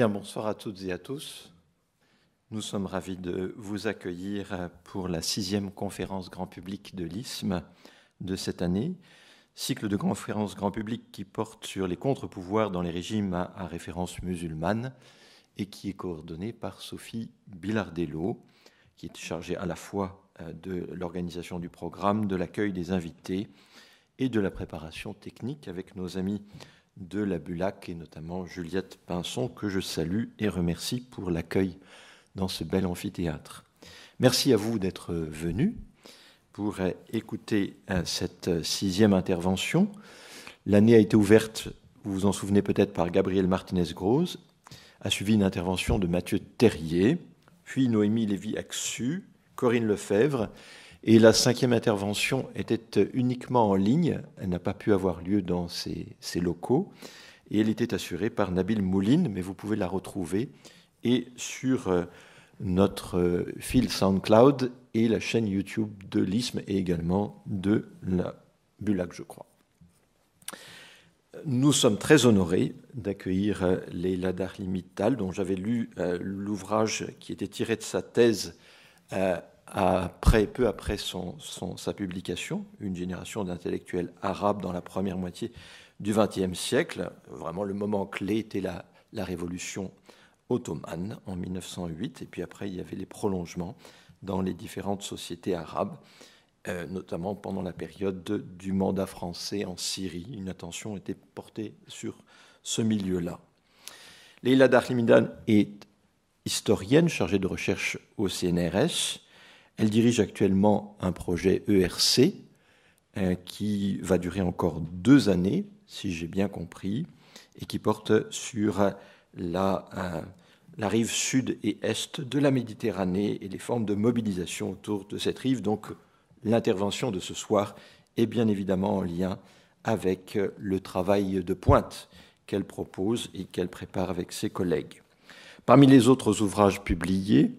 Bien, bonsoir à toutes et à tous. Nous sommes ravis de vous accueillir pour la sixième conférence grand public de l'ISM de cette année, cycle de conférences grand public qui porte sur les contre-pouvoirs dans les régimes à, référence musulmane et qui est coordonné par Sophie Bilardello, qui est chargée à la fois euh, de l'organisation du programme, de l'accueil des invités et de la préparation technique avec nos amis de la Bulac et notamment Juliette Pinson que je salue et remercie pour l'accueil dans ce bel amphithéâtre. Merci à vous d'être venus pour écouter euh, cette sixième intervention. L'année a été ouverte, vous vous en souvenez peut-être, par Gabriel Martinez-Grosse, a suivi une intervention de Mathieu Terrier, puis Noémie Lévy-Axu, Corinne Lefebvre, et la cinquième intervention était uniquement en ligne, elle n'a pas pu avoir lieu dans ses, locaux, et elle était assurée par Nabil Mouline, mais vous pouvez la retrouver. Et sur euh, notre euh, fil SoundCloud et la chaîne YouTube de l'ISM et également de la Bulac, je crois. Nous sommes très honorés d'accueillir euh, Leila Darlimittal, dont j'avais lu l'ouvrage qui était tiré de sa thèse après, peu après sa publication, Une génération d'intellectuels arabes dans la première moitié du XXe siècle. Vraiment, le moment clé était la, la révolution ottomane en 1908, et puis après, il y avait les prolongements dans les différentes sociétés arabes, euh, notamment pendant la période du mandat français en Syrie. Une attention était portée sur ce milieu-là. Leila Darlimidan est historienne chargée de recherche au CNRS. Elle dirige actuellement un projet ERC euh, qui va durer encore deux années, si j'ai bien compris, et qui porte sur euh, la, rive sud et est de la Méditerranée et les formes de mobilisation autour de cette rive. Donc l'intervention de ce soir est bien évidemment en lien avec le travail de pointe qu'elle propose et qu'elle prépare avec ses collègues. Parmi les autres ouvrages publiés,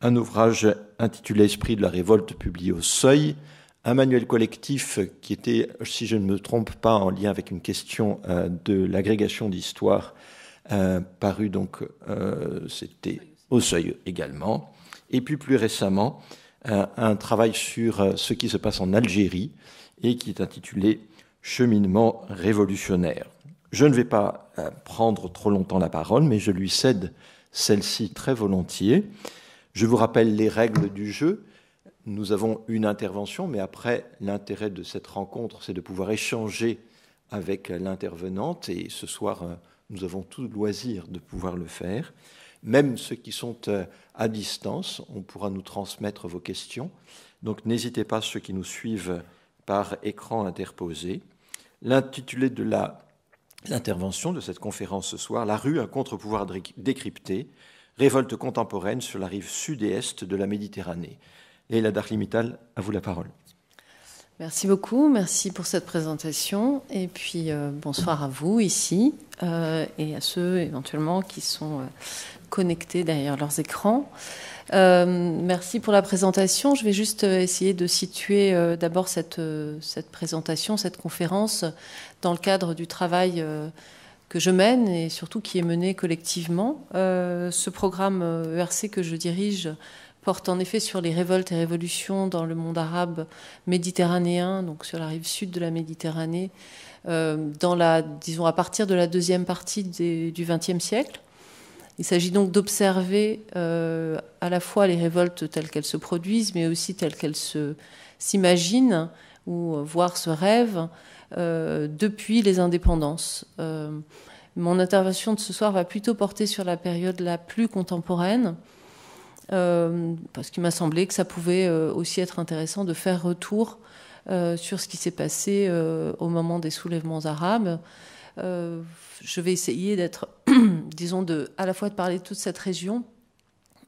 un ouvrage intitulé Esprit de la révolte publié au Seuil, un manuel collectif qui était, si je ne me trompe pas, en lien avec une question euh, de l'agrégation d'histoire, euh, paru donc, euh, c'était au Seuil également, et puis plus récemment, un travail sur ce qui se passe en Algérie et qui est intitulé Cheminement révolutionnaire. Je ne vais pas prendre trop longtemps la parole, mais je lui cède celle-ci très volontiers. Je vous rappelle les règles du jeu. Nous avons une intervention, mais après, l'intérêt de cette rencontre, c'est de pouvoir échanger avec l'intervenante. Et ce soir, euh, nous avons tout le loisir de pouvoir le faire. Même ceux qui sont euh, à distance, on pourra nous transmettre vos questions. Donc n'hésitez pas, ceux qui nous suivent par écran interposé. L'intitulé de l'intervention de cette conférence ce soir, La rue, un contre-pouvoir décrypté, révolte contemporaine sur la rive sud et est de la Méditerranée. Leila Darlimital, à vous la parole. Merci beaucoup, merci pour cette présentation. Et puis euh, bonsoir à vous ici euh, et à ceux éventuellement qui sont euh, connectés derrière leurs écrans. merci pour la présentation. Je vais juste essayer de situer d'abord cette, cette présentation, cette conférence dans le cadre du travail que je mène et surtout qui est mené collectivement. Euh, ce programme ERC que je dirige porte en effet sur les révoltes et révolutions dans le monde arabe méditerranéen, donc sur la rive sud de la Méditerranée, euh, dans la, disons à partir de la deuxième partie du XXe siècle. Il s'agit donc d'observer euh, à la fois les révoltes telles qu'elles se produisent, mais aussi telles qu'elles s'imaginent ou voire se rêvent euh, depuis les indépendances. Euh, mon intervention de ce soir va plutôt porter sur la période la plus contemporaine, euh, parce qu'il m'a semblé que ça pouvait aussi être intéressant de faire retour sur ce qui s'est passé au moment des soulèvements arabes. je vais essayer d'être, disons, à la fois de parler de toute cette région,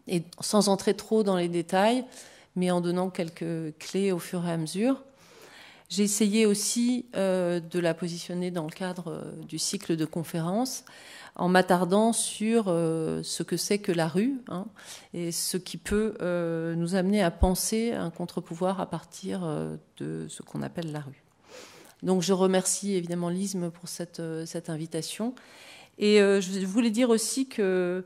et sans entrer trop dans les détails, mais en donnant quelques clés au fur et à mesure. J'ai essayé aussi euh, de la positionner dans le cadre euh, du cycle de conférences en m'attardant sur euh, ce que c'est que la rue hein, et ce qui peut nous amener à penser un contre-pouvoir à partir de ce qu'on appelle la rue. Donc je remercie évidemment l'ISME pour cette, invitation Et je voulais dire aussi que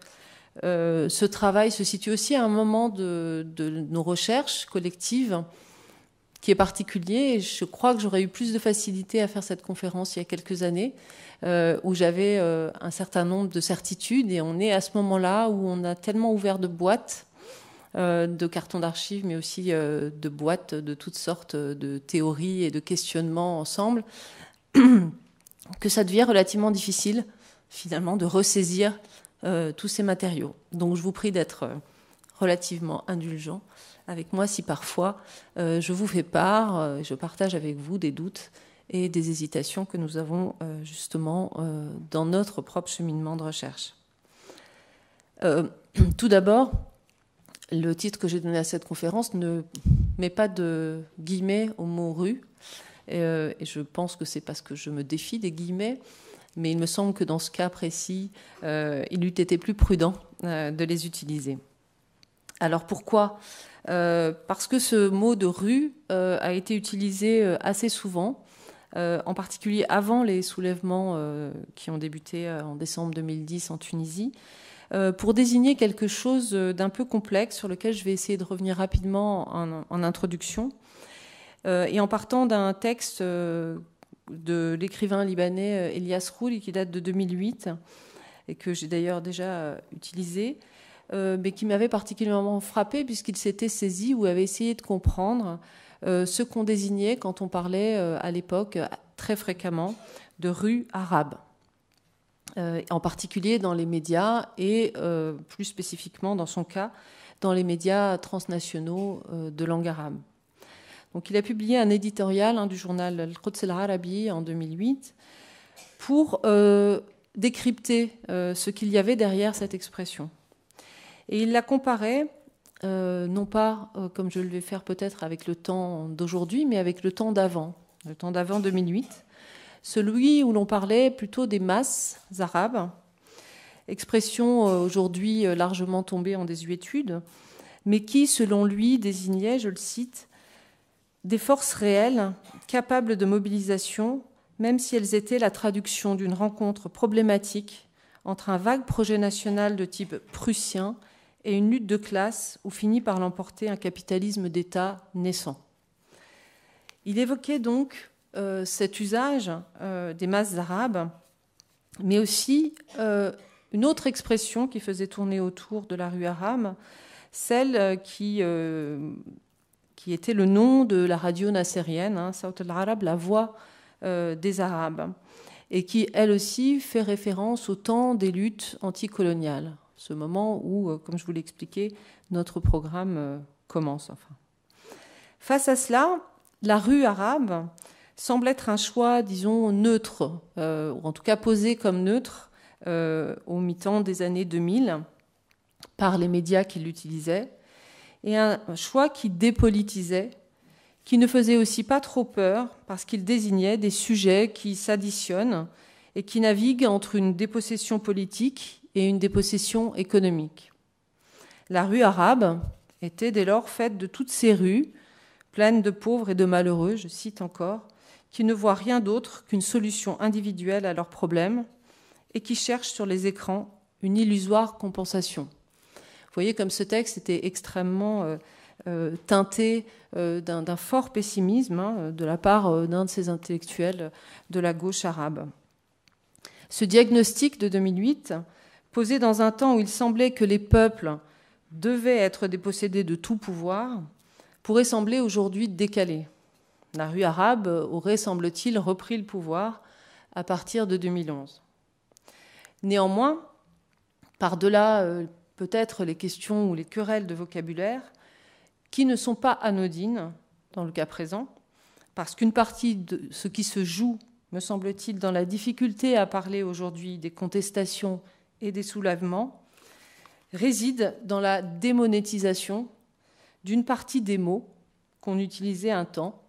ce travail se situe aussi à un moment de nos recherches collectives qui est particulier. Et je crois que j'aurais eu plus de facilité à faire cette conférence il y a quelques années, euh, où j'avais euh, un certain nombre de certitudes. Et on est à ce moment-là où on a tellement ouvert de boîtes, euh, de cartons d'archives, mais aussi de boîtes de toutes sortes de théories et de questionnements ensemble, que ça devient relativement difficile, finalement, de ressaisir tous ces matériaux. Donc je vous prie d'être relativement indulgent avec moi si parfois euh, je vous fais part, euh, je partage avec vous des doutes et des hésitations que nous avons euh, justement dans notre propre cheminement de recherche. tout d'abord, le titre que j'ai donné à cette conférence ne met pas de guillemets au mot rue. Et, je pense que c'est parce que je me défie des guillemets, mais il me semble que dans ce cas précis, il eût été plus prudent de les utiliser. Alors pourquoi? Euh, parce que ce mot de rue euh, a été utilisé euh, assez souvent, en particulier avant les soulèvements qui ont débuté en décembre 2010 en Tunisie, pour désigner quelque chose d'un peu complexe sur lequel je vais essayer de revenir rapidement en, introduction, et en partant d'un texte de l'écrivain libanais Elias Rouli qui date de 2008 et que j'ai d'ailleurs déjà utilisé. Euh, mais qui m'avait particulièrement frappé puisqu'il s'était saisi ou avait essayé de comprendre euh, ce qu'on désignait quand on parlait euh, à l'époque très fréquemment de rue arabe, en particulier dans les médias et plus spécifiquement dans son cas dans les médias transnationaux de langue arabe. Donc il a publié un éditorial hein, du journal Al-Quds al-Arabi en 2008 pour décrypter ce qu'il y avait derrière cette expression. Et il la comparait, euh, non pas euh, comme je le vais faire peut-être avec le temps d'aujourd'hui, mais avec le temps d'avant, le temps d'avant 2008, celui où l'on parlait plutôt des masses arabes, expression euh, aujourd'hui largement tombée en désuétude, mais qui, selon lui, désignait, je le cite, des forces réelles capables de mobilisation, même si elles étaient la traduction d'une rencontre problématique entre un vague projet national de type prussien et une lutte de classe où finit par l'emporter un capitalisme d'État naissant. Il évoquait donc euh, cet usage euh, des masses arabes, mais aussi euh, une autre expression qui faisait tourner autour de la rue arabe, celle qui, était le nom de la radio nassérienne, hein, al-Arab, la voix des Arabes, et qui, elle aussi, fait référence au temps des luttes anticoloniales ce moment où, euh, comme je vous l'ai notre programme euh, commence. Enfin. Face à cela, la rue arabe semble être un choix, disons, neutre, euh, ou en tout cas posé comme neutre au mi-temps des années 2000 par les médias qui l'utilisaient, et un choix qui dépolitisait, qui ne faisait aussi pas trop peur parce qu'il désignait des sujets qui s'additionnent et qui naviguent entre une dépossession politique et une dépossession économique. La rue arabe était dès lors faite de toutes ces rues, pleines de pauvres et de malheureux, je cite encore, qui ne voient rien d'autre qu'une solution individuelle à leurs problèmes et qui cherchent sur les écrans une illusoire compensation. Vous voyez comme ce texte était extrêmement euh, euh, teinté euh, d'un fort pessimisme hein, de la part d'un de ces intellectuels de la gauche arabe. Ce diagnostic de 2008 posé dans un temps où il semblait que les peuples devaient être dépossédés de tout pouvoir, pourrait sembler aujourd'hui décalé. La rue arabe aurait, semble-t-il, repris le pouvoir à partir de 2011. Néanmoins, par-delà euh, peut-être les questions ou les querelles de vocabulaire, qui ne sont pas anodines dans le cas présent, parce qu'une partie de ce qui se joue, me semble-t-il, dans la difficulté à parler aujourd'hui des contestations et des soulèvements réside dans la démonétisation d'une partie des mots qu'on utilisait un temps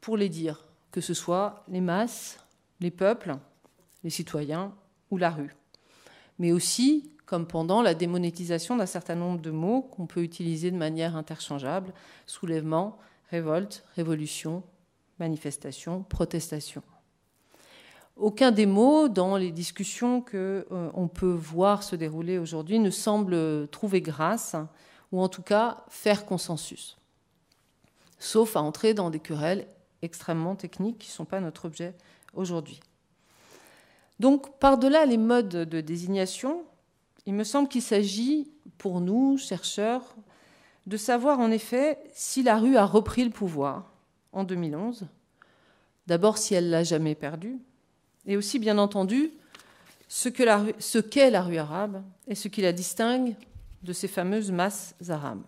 pour les dire, que ce soit les masses, les peuples, les citoyens ou la rue. Mais aussi, comme pendant la démonétisation d'un certain nombre de mots qu'on peut utiliser de manière interchangeable, soulèvement, révolte, révolution, manifestation, protestation. Aucun des mots dans les discussions que on peut voir se dérouler aujourd'hui ne semble trouver grâce ou en tout cas faire consensus. Sauf à entrer dans des querelles extrêmement techniques qui ne sont pas notre objet aujourd'hui. Donc, par-delà les modes de désignation, il me semble qu'il s'agit, pour nous, chercheurs, de savoir en effet si la rue a repris le pouvoir en 2011, d'abord si elle l'a jamais perdu, et aussi, bien entendu, ce qu'est la, rue arabe et ce qui la distingue de ces fameuses masses arabes.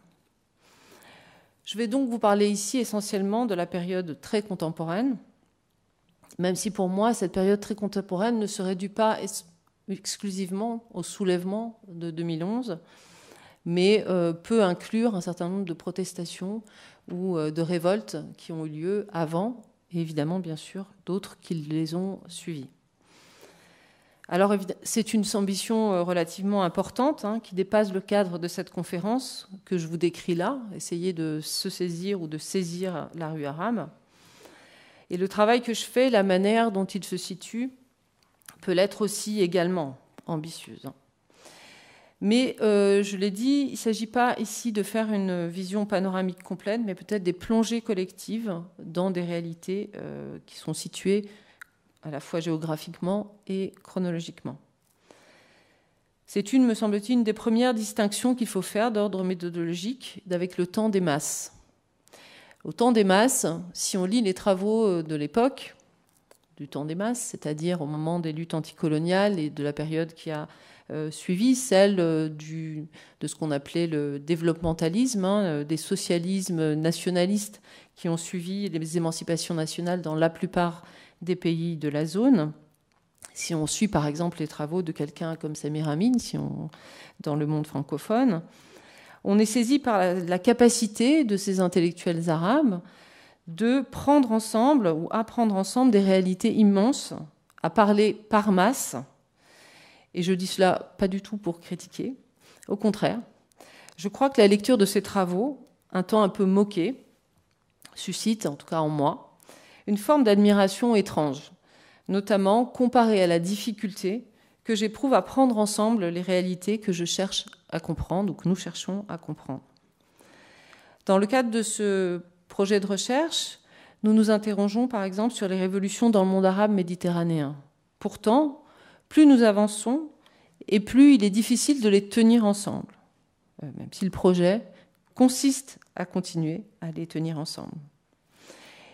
Je vais donc vous parler ici essentiellement de la période très contemporaine, même si pour moi cette période très contemporaine ne se réduit pas exclusivement au soulèvement de 2011, mais euh, peut inclure un certain nombre de protestations ou euh, de révoltes qui ont eu lieu avant, et évidemment, bien sûr, d'autres qui les ont suivies. Alors, c'est une ambition euh, relativement importante hein, qui dépasse le cadre de cette conférence que je vous décris là, essayer de se saisir ou de saisir la rue arabe. Et le travail que je fais, la manière dont il se situe, peut l'être aussi également ambitieuse. Mais euh, je l'ai dit, il ne s'agit pas ici de faire une vision panoramique complète, mais peut-être des plongées collectives dans des réalités euh, qui sont situées à la fois géographiquement et chronologiquement. C'est une, me semble-t-il, une des premières distinctions qu'il faut faire d'ordre méthodologique avec le temps des masses. Au temps des masses, si on lit les travaux euh, de l'époque, du temps des masses, c'est-à-dire au moment des luttes anticoloniales et de la période qui a suivi, celle euh, de ce qu'on appelait le développementalisme, hein, euh, des socialismes nationalistes qui ont suivi les émancipations nationales dans la plupart des pays de la zone. Si on suit par exemple les travaux de quelqu'un comme Samir Amin, si on, dans le monde francophone, on est saisi par la capacité de ces intellectuels arabes de prendre ensemble ou apprendre ensemble des réalités immenses, à parler par masse. Et je dis cela pas du tout pour critiquer, au contraire. Je crois que la lecture de ces travaux, un temps un peu moqué, suscite, en tout cas en moi, une forme d'admiration étrange, notamment comparée à la difficulté que j'éprouve à prendre ensemble les réalités que je cherche à comprendre ou que nous cherchons à comprendre. Dans le cadre de ce projet de recherche, nous nous interrogeons par exemple sur les révolutions dans le monde arabe méditerranéen. Pourtant, plus nous avançons, et plus il est difficile de les tenir ensemble, euh, même si le projet consiste à continuer à les tenir ensemble.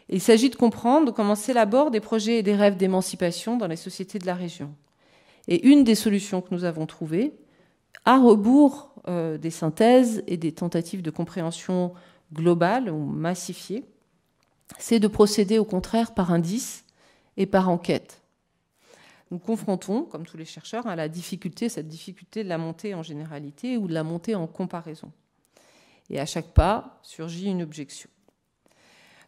Il s'agit de comprendre comment s'élaborent des projets et des rêves d'émancipation dans les sociétés de la région. Et une des solutions que nous avons trouvées, à rebours euh, des synthèses et des tentatives de compréhension globale ou massifiée, c'est de procéder au contraire par indice et par enquête. Nous confrontons, comme tous les chercheurs, à la difficulté, cette difficulté de la montée en généralité ou de la montée en comparaison. Et à chaque pas surgit une objection.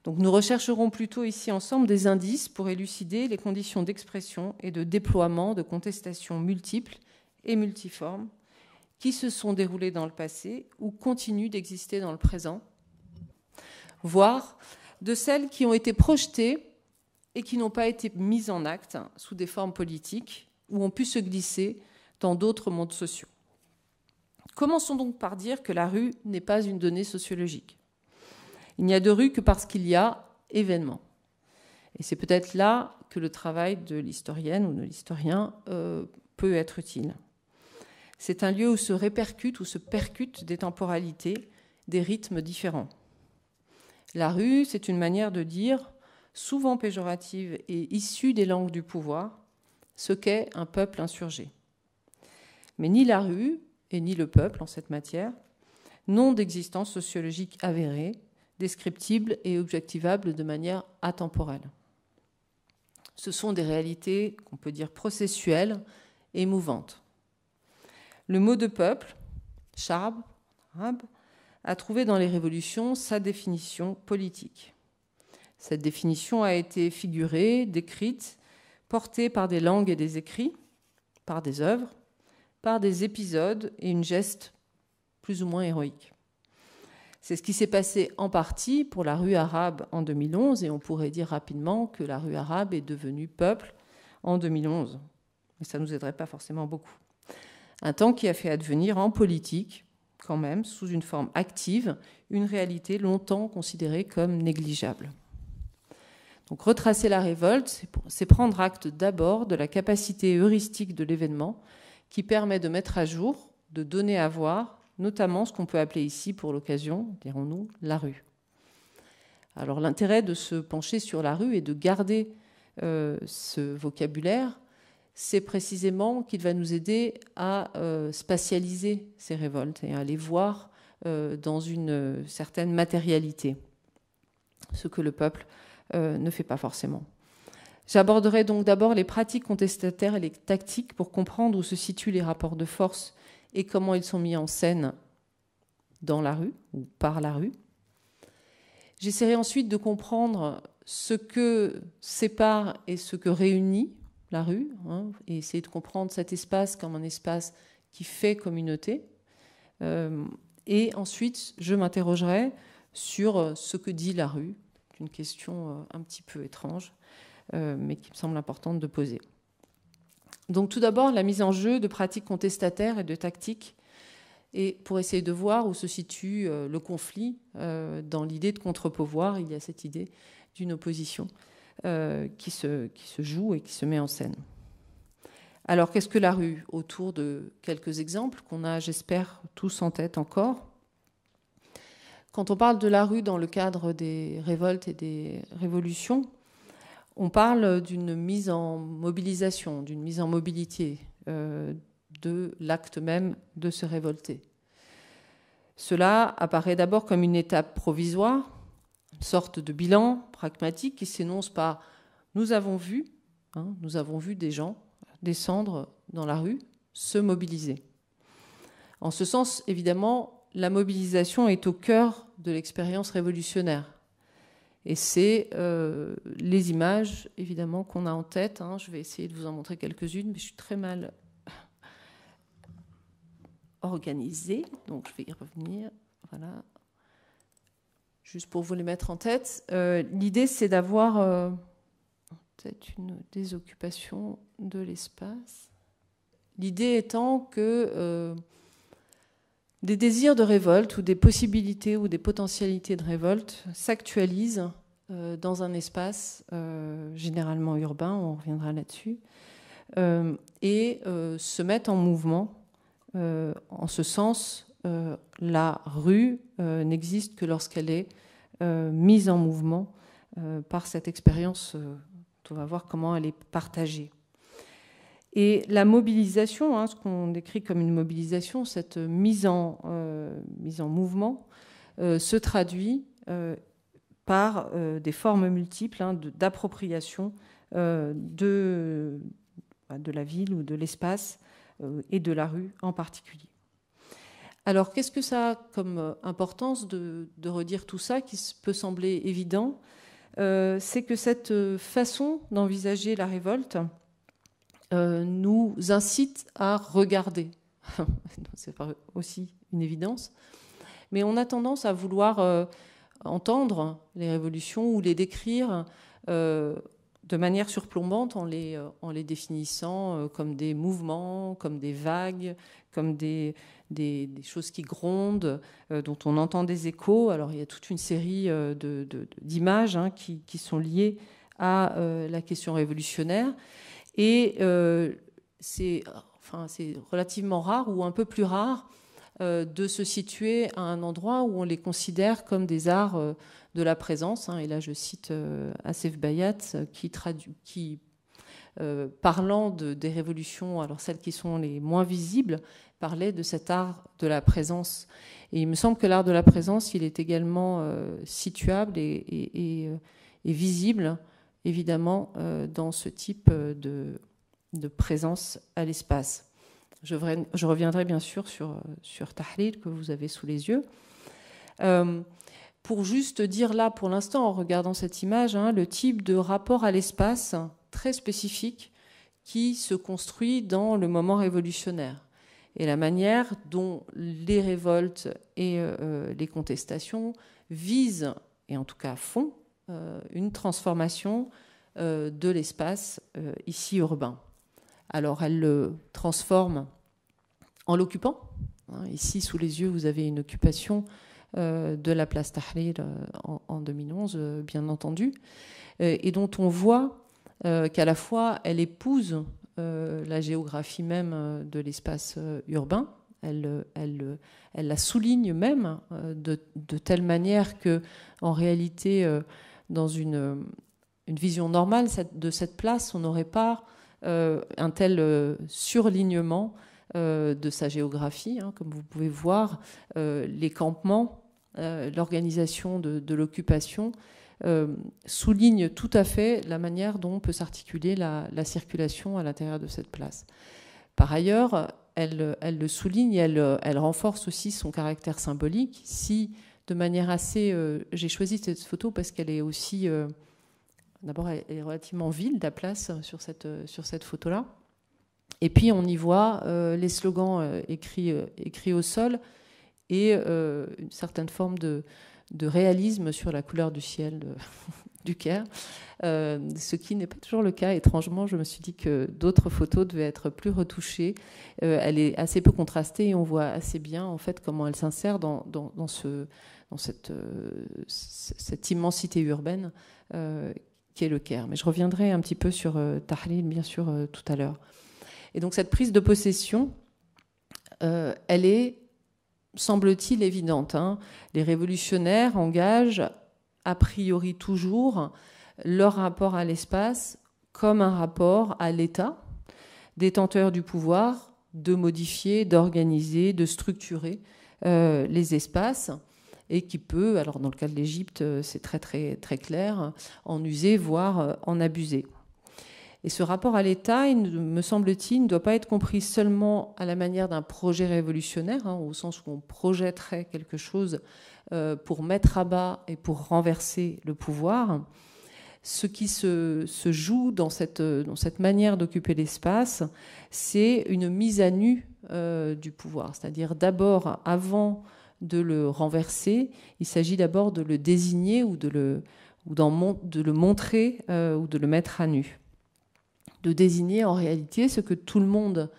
Donc nous rechercherons plutôt ici ensemble des indices pour élucider les conditions d'expression et de déploiement de contestations multiples et multiformes qui se sont déroulées dans le passé ou continuent d'exister dans le présent voire de celles qui ont été projetées et qui n'ont pas été mises en acte sous des formes politiques ou ont pu se glisser dans d'autres mondes sociaux. Commençons donc par dire que la rue n'est pas une donnée sociologique. Il n'y a de rue que parce qu'il y a événement. Et c'est peut-être là que le travail de l'historienne ou de l'historien euh, peut être utile. C'est un lieu où se répercutent ou se percutent des temporalités, des rythmes différents. La rue, c'est une manière de dire, souvent péjorative et issue des langues du pouvoir, ce qu'est un peuple insurgé. Mais ni la rue et ni le peuple, en cette matière, n'ont d'existence sociologique avérée, descriptible et objectivable de manière atemporelle. Ce sont des réalités qu'on peut dire processuelles et mouvantes. Le mot de peuple, charb, arabe, a trouvé dans les révolutions sa définition politique. Cette définition a été figurée, décrite, portée par des langues et des écrits, par des œuvres, par des épisodes et une geste plus ou moins héroïque. C'est ce qui s'est passé en partie pour la rue arabe en 2011 et on pourrait dire rapidement que la rue arabe est devenue peuple en 2011. Mais ça ne nous aiderait pas forcément beaucoup. Un temps qui a fait advenir en politique, quand même, sous une forme active, une réalité longtemps considérée comme négligeable. Donc retracer la révolte, c'est prendre acte d'abord de la capacité heuristique de l'événement qui permet de mettre à jour, de donner à voir, notamment ce qu'on peut appeler ici, pour l'occasion, dirons-nous, la rue. Alors l'intérêt de se pencher sur la rue et de garder euh, ce vocabulaire, c'est précisément qu'il va nous aider à euh, spatialiser ces révoltes et à les voir euh, dans une certaine matérialité, ce que le peuple ne fait pas forcément. J'aborderai donc d'abord les pratiques contestataires et les tactiques pour comprendre où se situent les rapports de force et comment ils sont mis en scène dans la rue ou par la rue. J'essaierai ensuite de comprendre ce que sépare et ce que réunit la rue, hein, et essayer de comprendre cet espace comme un espace qui fait communauté. Euh, et ensuite, je m'interrogerai sur ce que dit la rue, une question euh, un petit peu étrange, euh, mais qui me semble importante de poser. Donc tout d'abord, la mise en jeu de pratiques contestataires et de tactiques et pour essayer de voir où se situe euh, le conflit dans l'idée de contre-pouvoir, il y a cette idée d'une opposition qui, se, qui se joue et qui se met en scène. Alors qu'est-ce que la rue? Autour de quelques exemples qu'on a, j'espère, tous en tête encore. Quand on parle de la rue dans le cadre des révoltes et des révolutions, on parle d'une mise en mobilisation, d'une mise en mobilité, de l'acte même de se révolter. Cela apparaît d'abord comme une étape provisoire, une sorte de bilan pragmatique qui s'énonce par nous avons vu, hein, nous avons vu des gens descendre dans la rue, se mobiliser. En ce sens, évidemment, la mobilisation est au cœur de l'expérience révolutionnaire. Et c'est euh, les images, évidemment, qu'on a en tête. Hein. Je vais essayer de vous en montrer quelques-unes, mais je suis très mal organisé. Donc, je vais y revenir. Voilà. Juste pour vous les mettre en tête. Euh, l'idée, c'est d'avoir euh, peut-être une désoccupation de l'espace. L'idée étant que des désirs de révolte ou des possibilités ou des potentialités de révolte s'actualisent dans un espace généralement urbain, on reviendra là-dessus, et se mettent en mouvement euh, en ce sens, euh, la rue euh, n'existe que lorsqu'elle est mise en mouvement par cette expérience. on va voir comment elle est partagée. Et la mobilisation, hein, ce qu'on décrit comme une mobilisation, cette mise en, mise en mouvement, se traduit par des formes multiples hein, d'appropriation de, de, la ville ou de l'espace euh, et de la rue en particulier. Alors, qu'est-ce que ça a comme euh, importance de, redire tout ça, qui peut sembler évident? Euh, C'est que cette façon d'envisager la révolte nous incite à regarder. C'est aussi une évidence. Mais on a tendance à vouloir entendre les révolutions ou les décrire de manière surplombante en les, euh, en les définissant euh, comme des mouvements, comme des vagues, comme des, des, choses qui grondent, euh, dont on entend des échos. Alors il y a toute une série d'images hein, qui, qui, sont liées à la question révolutionnaire. Et c'est enfin, relativement rare ou un peu plus rare de se situer à un endroit où on les considère comme des arts de la présence. Hein, et là, je cite euh, Asef Bayat, qui, euh, parlant de, des révolutions, alors celles qui sont les moins visibles, parlait de cet art de la présence. Et il me semble que l'art de la présence, il est également euh, situable et, visible, évidemment, dans ce type de, de présence à l'espace. Je, reviendrai bien sûr sur, sur Tahrir que vous avez sous les yeux pour juste dire là, pour l'instant, en regardant cette image, hein, le type de rapport à l'espace très spécifique qui se construit dans le moment révolutionnaire et la manière dont les révoltes et euh, les contestations visent, et en tout cas font, euh, une transformation de l'espace ici urbain. Alors elle le transforme en l'occupant. Hein, ici, sous les yeux, vous avez une occupation de la place Tahrir en, 2011, bien entendu, et dont on voit qu'à la fois elle épouse la géographie même de l'espace urbain, elle, la souligne même de, de, telle manière que, en réalité, dans une, une vision normale de cette place, on n'aurait pas euh, un tel euh, surlignement euh, de sa géographie. Hein, comme vous pouvez voir, les campements, l'organisation de, l'occupation souligne tout à fait la manière dont peut s'articuler la, circulation à l'intérieur de cette place. Par ailleurs, elle, elle le souligne, elle, elle, renforce aussi son caractère symbolique. Si, de manière assez... J'ai choisi cette photo parce qu'elle est aussi D'abord, elle est relativement vide, la place sur cette, sur cette photo-là. Et puis, on y voit euh, les slogans euh, écrits, euh, écrits au sol et une certaine forme de, de, réalisme sur la couleur du ciel du Caire, ce qui n'est pas toujours le cas. Étrangement, je me suis dit que d'autres photos devaient être plus retouchées. elle est assez peu contrastée et on voit assez bien en fait comment elle s'insère dans, dans cette, immensité urbaine qui est le Caire. Mais je reviendrai un petit peu sur euh, Tahlil, bien sûr, euh, tout à l'heure. Et donc cette prise de possession, euh, elle est, semble-t-il, évidente. Hein. Les révolutionnaires engagent a priori toujours leur rapport à l'espace comme un rapport à l'État, détenteur du pouvoir de modifier, d'organiser, de structurer les espaces et qui peut, alors dans le cas de l'Égypte, euh, c'est très très clair, en user, voire euh, en abuser. Et ce rapport à l'État, me semble-t-il, ne doit pas être compris seulement à la manière d'un projet révolutionnaire, hein, au sens où on projetterait quelque chose euh, pour mettre à bas et pour renverser le pouvoir. Ce qui se, joue dans cette, manière d'occuper l'espace, c'est une mise à nu du pouvoir. C'est-à-dire d'abord, avant de le renverser, il s'agit d'abord de le désigner ou de le, ou de le montrer euh, ou de le mettre à nu. De désigner en réalité ce que tout le monde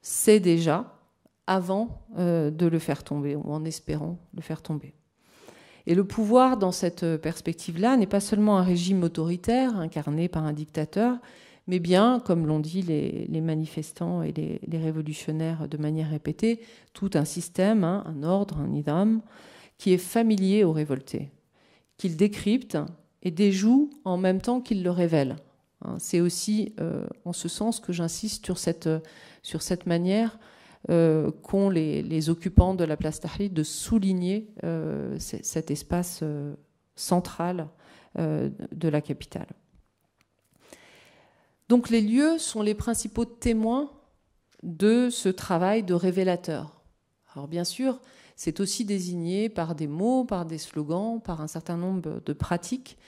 sait déjà avant euh, de le faire tomber ou en espérant le faire tomber. Et le pouvoir, dans cette perspective-là, n'est pas seulement un régime autoritaire incarné par un dictateur, mais bien, comme l'ont dit les, manifestants et les, révolutionnaires de manière répétée, tout un système, hein, un ordre, un idam, qui est familier aux révoltés, qu'il décrypte et déjoue en même temps qu'il le révèle. Hein, c'est aussi euh, en ce sens que j'insiste sur cette, sur cette manière euh, qu'ont les, occupants de la place Tahrir de souligner euh, cet espace central de la capitale. Donc les lieux sont les principaux témoins de ce travail de révélateur. Alors bien sûr, c'est aussi désigné par des mots, par des slogans, par un certain nombre de pratiques,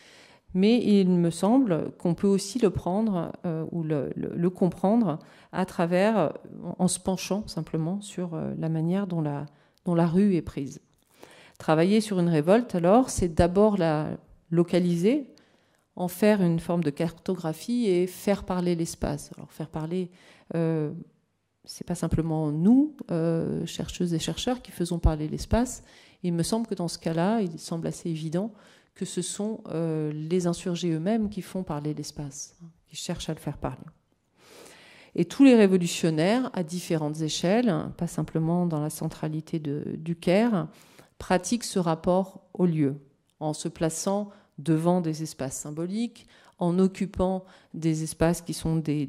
mais il me semble qu'on peut aussi le prendre euh, ou le, comprendre à travers, en se penchant simplement sur euh, la manière dont la, rue est prise. Travailler sur une révolte, alors, c'est d'abord la localiser, en faire une forme de cartographie et faire parler l'espace. Alors faire parler, euh, c'est pas simplement nous, euh, chercheuses et chercheurs, qui faisons parler l'espace. Il me semble que dans ce cas-là, il semble assez évident que ce sont euh, les insurgés eux-mêmes qui font parler l'espace, hein, qui cherchent à le faire parler. Et tous les révolutionnaires, à différentes échelles, pas simplement dans la centralité du Caire, pratiquent ce rapport au lieu, en se plaçant devant des espaces symboliques, en occupant des espaces qui sont des,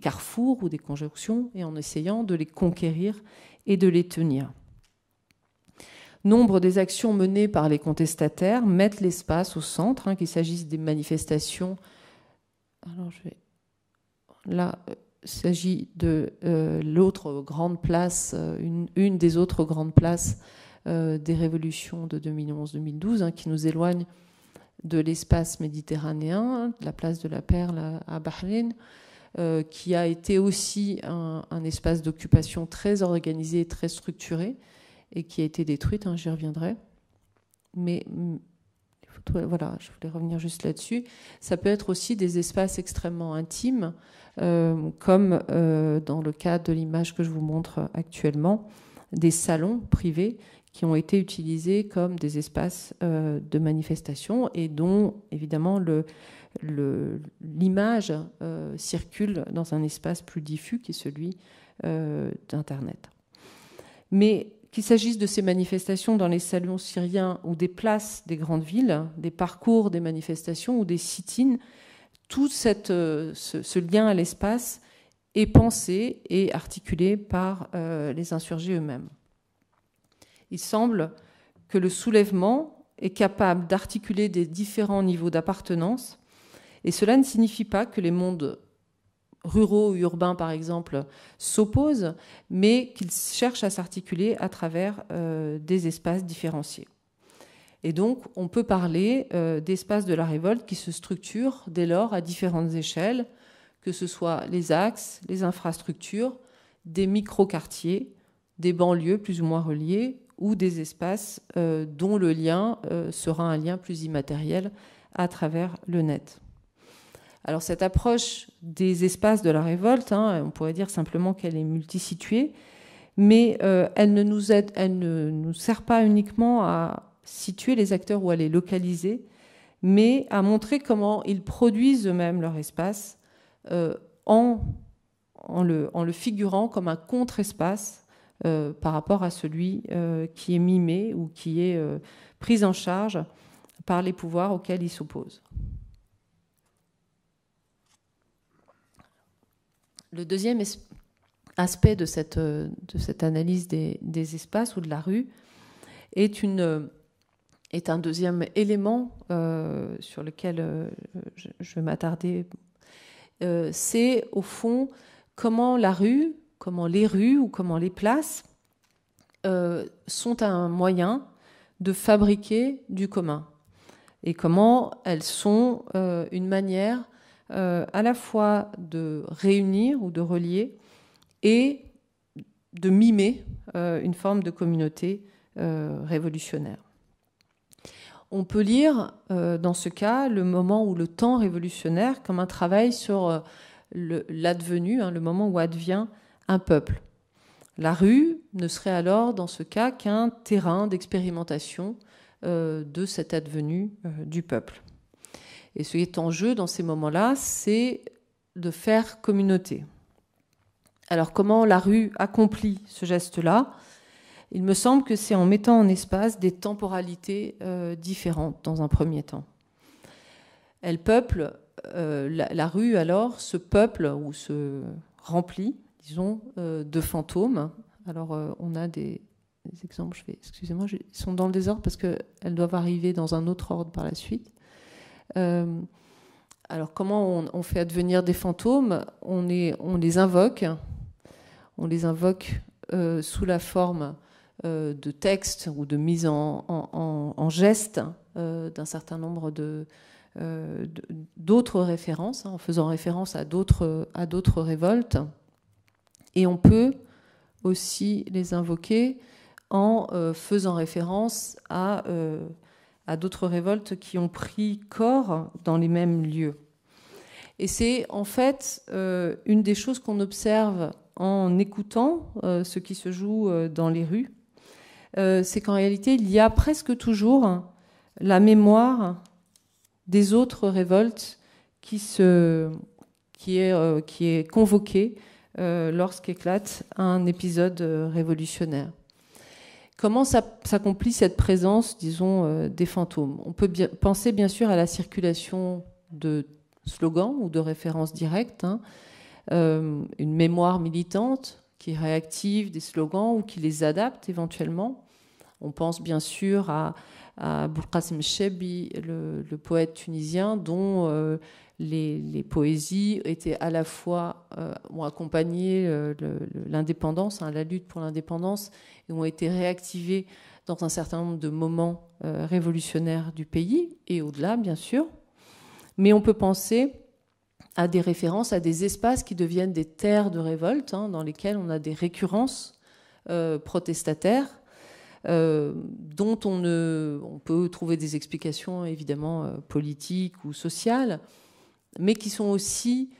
carrefours ou des conjonctions et en essayant de les conquérir et de les tenir. Nombre des actions menées par les contestataires mettent l'espace au centre, hein, qu'il s'agisse des manifestations. Alors je vais... Là, il s'agit de euh, l'autre grande place, euh, une, des autres grandes places euh, des révolutions de 2011-2012, hein, qui nous éloigne de l'espace méditerranéen, la place de la Perle à Bahreïn, euh, qui a été aussi un, espace d'occupation très organisé, très structuré, et qui a été détruite, hein, j'y reviendrai. Mais mm, voilà, je voulais revenir juste là-dessus. Ça peut être aussi des espaces extrêmement intimes, comme dans le cas de l'image que je vous montre actuellement, des salons privés qui ont été utilisés comme des espaces de manifestation et dont évidemment l'image euh, circule dans un espace plus diffus qui est celui euh, d'Internet. Mais qu'il s'agisse de ces manifestations dans les salons syriens ou des places des grandes villes, des parcours des manifestations ou des sit-ins, tout euh, ce, lien à l'espace est pensé et articulé par les insurgés eux-mêmes. Il semble que le soulèvement est capable d'articuler des différents niveaux d'appartenance et cela ne signifie pas que les mondes ruraux ou urbains, par exemple, s'opposent, mais qu'ils cherchent à s'articuler à travers euh, des espaces différenciés. Et donc, on peut parler euh, d'espaces de la révolte qui se structurent dès lors à différentes échelles, que ce soit les axes, les infrastructures, des micro-quartiers, des banlieues plus ou moins reliées, ou des espaces euh, dont le lien sera un lien plus immatériel à travers le net. Alors cette approche des espaces de la révolte, hein, on pourrait dire simplement qu'elle est multisituée, mais euh, elle, ne nous aide, elle ne nous sert pas uniquement à situer les acteurs ou à les localiser, mais à montrer comment ils produisent eux-mêmes leur espace euh, en, le, figurant comme un contre-espace euh, par rapport à celui qui est mimé ou qui est pris en charge par les pouvoirs auxquels ils s'opposent. Le deuxième aspect de cette, cette analyse des, espaces ou de la rue est, est un deuxième élément euh, sur lequel euh, je, vais m'attarder. Euh, c'est au fond comment la rue, comment les rues ou comment les places sont un moyen de fabriquer du commun et comment elles sont une manière euh, à la fois de réunir ou de relier et de mimer euh, une forme de communauté euh, révolutionnaire. On peut lire dans ce cas le moment où le temps révolutionnaire comme un travail sur l'advenu, hein, le moment où advient un peuple. La rue ne serait alors dans ce cas qu'un terrain d'expérimentation de cet advenu du peuple. Et ce qui est en jeu dans ces moments-là, c'est de faire communauté. Alors comment la rue accomplit ce geste-là? Il me semble que c'est en mettant en espace des temporalités euh, différentes dans un premier temps. Elle peuple, euh, la, rue alors se peuple ou se remplit, disons, euh, de fantômes. Alors on a des, exemples, je vais, excusez-moi, ils sont dans le désordre parce qu'elles doivent arriver dans un autre ordre par la suite. Euh, alors comment on, fait advenir des fantômes? On, les invoque, on les invoque euh, sous la forme euh, de textes ou de mise en, geste d'un certain nombre d'autres références, hein, en faisant référence à d'autres révoltes. Et on peut aussi les invoquer en faisant référence à à d'autres révoltes qui ont pris corps dans les mêmes lieux. Et c'est en fait euh, une des choses qu'on observe en écoutant euh, ce qui se joue euh, dans les rues, c'est qu'en réalité, il y a presque toujours la mémoire des autres révoltes qui, est, qui est convoquée lorsqu'éclate un épisode révolutionnaire. Comment s'accomplit cette présence, disons, euh, des fantômes? On peut penser bien sûr à la circulation de slogans ou de références directes, hein. euh, une mémoire militante qui réactive des slogans ou qui les adapte éventuellement. On pense bien sûr à, à Boulqasim Chebi, le, poète tunisien, dont euh, les, poésies étaient à la fois euh, ont accompagné euh, l'indépendance, hein, la lutte pour l'indépendance, et ont été réactivées dans un certain nombre de moments révolutionnaires du pays et au-delà, bien sûr. Mais on peut penser à des références à des espaces qui deviennent des terres de révolte, hein, dans lesquelles on a des récurrences protestataires. Dont on, peut trouver des explications évidemment politiques ou sociales, mais qui sont aussi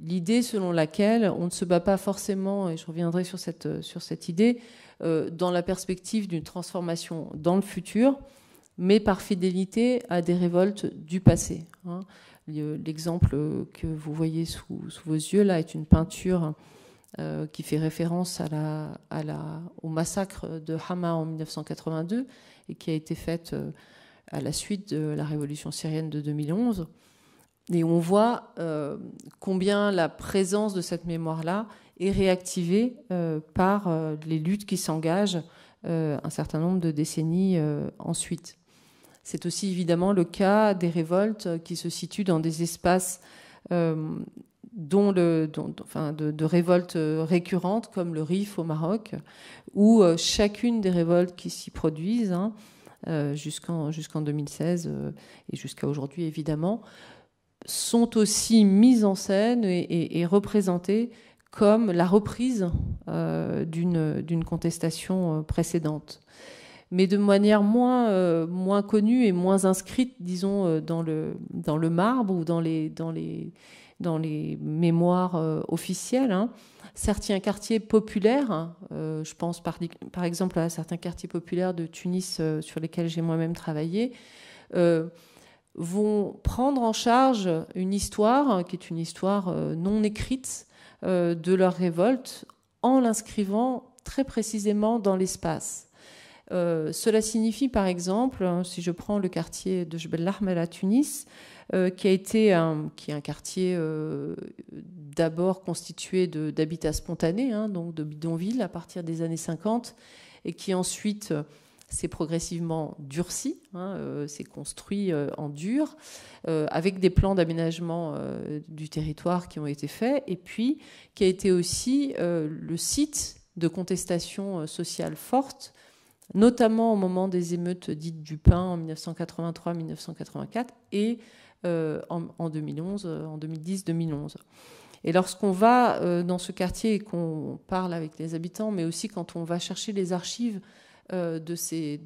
l'idée selon laquelle on ne se bat pas forcément, et je reviendrai sur cette, idée, dans la perspective d'une transformation dans le futur, mais par fidélité à des révoltes du passé. Hein. L'exemple que vous voyez sous, vos yeux là est une peinture euh, qui fait référence au massacre de Hama en 1982 et qui a été faite euh, à la suite de la révolution syrienne de 2011. Et on voit euh, combien la présence de cette mémoire-là est réactivée par les luttes qui s'engagent un certain nombre de décennies ensuite. C'est aussi évidemment le cas des révoltes qui se situent dans des espaces dont le, enfin, de, révoltes récurrentes comme le Rif au Maroc, où euh, chacune des révoltes qui s'y produisent, hein, euh, jusqu'en jusqu'en 2016 et jusqu'à aujourd'hui évidemment, sont aussi mises en scène et représentées comme la reprise d'une contestation précédente. Mais de manière moins, euh, moins connue et moins inscrite, disons, euh, dans le, dans le marbre ou dans les, dans les, dans les mémoires euh, officielles. Hein. Certains quartiers populaires, hein, je pense par, exemple à certains quartiers populaires de Tunis sur lesquels j'ai moi-même travaillé, vont prendre en charge une histoire hein, qui est une histoire non écrite de leur révolte en l'inscrivant très précisément dans l'espace. Euh, cela signifie, par exemple, hein, si je prends le quartier de Jebel Lahmel à Tunis, euh, qui a été est un quartier euh, d'abord constitué d'habitats spontanés, hein, donc de bidonvilles à partir des années 50, et qui ensuite s'est progressivement durci, hein, s'est construit en dur, avec des plans d'aménagement du territoire qui ont été faits, et puis qui a été aussi le site de contestation sociale forte notamment au moment des émeutes dites du pain en 1983-1984 et euh, en, 2011, en 2010-2011. Et lorsqu'on va euh, dans ce quartier et qu'on parle avec les habitants, mais aussi quand on va chercher les archives euh, de, ces,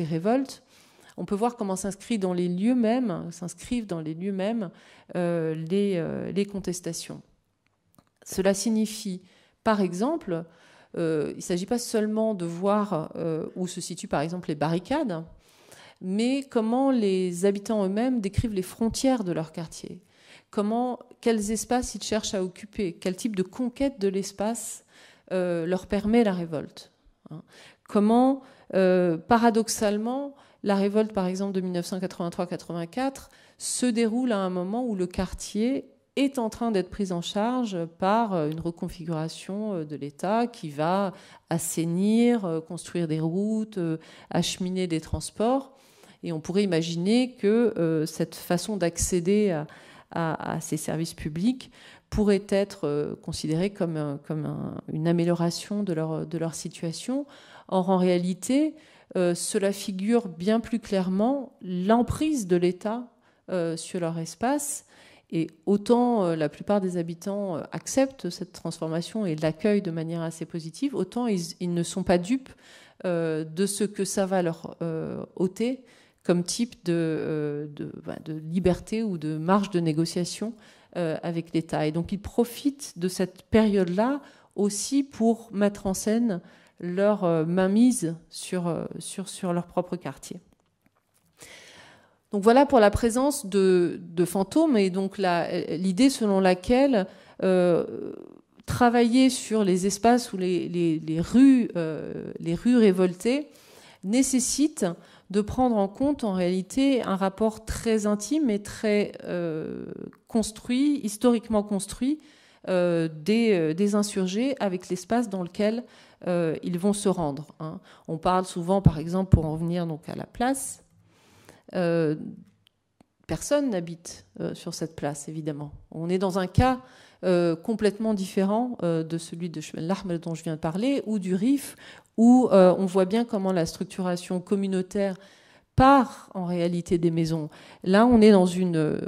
révoltes, on peut voir comment s'inscrivent dans les lieux mêmes, s'inscrivent dans les lieux mêmes les contestations. Cela signifie, par exemple, euh, il ne s'agit pas seulement de voir euh, où se situent par exemple les barricades, mais comment les habitants eux-mêmes décrivent les frontières de leur quartier. Comment, quels espaces ils cherchent à occuper, quel type de conquête de l'espace euh, leur permet la révolte. Hein. Comment, paradoxalement, la révolte, par exemple, de 1983-84 se déroule à un moment où le quartier est en train d'être prise en charge par euh, une reconfiguration euh, de l'État qui va assainir, euh, construire des routes, acheminer des transports. Et on pourrait imaginer que cette façon d'accéder à, ces services publics pourrait être considérée comme, une amélioration de leur situation. Or, en réalité, cela figure bien plus clairement l'emprise de l'État sur leur espace et autant euh, la plupart des habitants euh, acceptent cette transformation et l'accueillent de manière assez positive, autant ils, ne sont pas dupes euh, de ce que ça va leur ôter comme type de, bah, de, liberté ou de marge de négociation avec l'État. Et donc ils profitent de cette période-là aussi pour mettre en scène leur mainmise sur leur propre quartier. Donc voilà pour la présence de, fantômes et donc l'idée selon laquelle euh, travailler sur les espaces ou les, rues, euh, les rues révoltées nécessite de prendre en compte en réalité un rapport très intime et très euh, construit, historiquement construit, des, insurgés avec l'espace dans lequel ils vont se rendre. Hein. On parle souvent, par exemple, pour en revenir donc à la place, euh, personne n'habite euh, sur cette place, évidemment. On est dans un cas euh, complètement différent de celui de l'arme dont je viens de parler, ou du RIF, où on voit bien comment la structuration communautaire part en réalité des maisons. Là, on est dans une...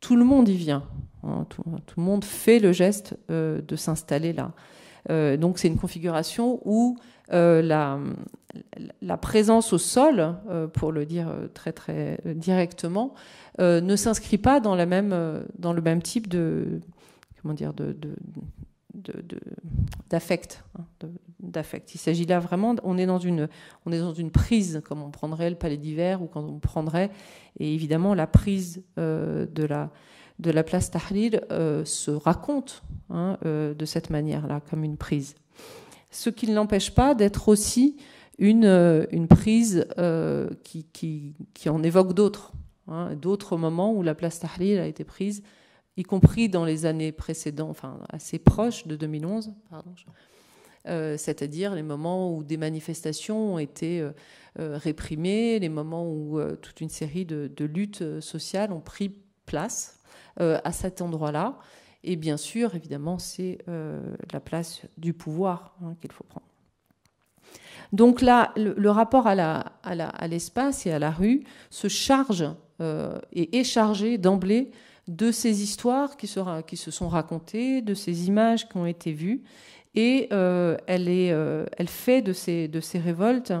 Tout le monde y vient. Hein, tout, le monde fait le geste de s'installer là. donc c'est une configuration où la, la, présence au sol, pour le dire très très directement, ne s'inscrit pas dans, la même, dans le même type de, comment dire, de, d'affect. Hein, d'affect. Il s'agit là vraiment, on est, dans une, on est dans une prise, comme on prendrait le palais d'hiver ou quand on prendrait, et évidemment la prise euh, de, la, de la place Tahrir euh, se raconte hein, euh, de cette manière-là, comme une prise. Ce qui ne l'empêche pas d'être aussi une, une prise qui, qui, en évoque d'autres, hein, d'autres moments où la place Tahrir a été prise y compris dans les années précédentes, enfin assez proches de 2011, euh, c'est-à-dire les moments où des manifestations ont été euh, euh, réprimées, les moments où toute une série de, luttes sociales ont pris place à cet endroit-là. Et bien sûr, évidemment, c'est la place du pouvoir hein, qu'il faut prendre. Donc là, le, rapport à l'espace et à la rue se charge et est chargé d'emblée de ces histoires qui se, sont racontées, de ces images qui ont été vues. Et euh, euh, elle, fait de ces, révoltes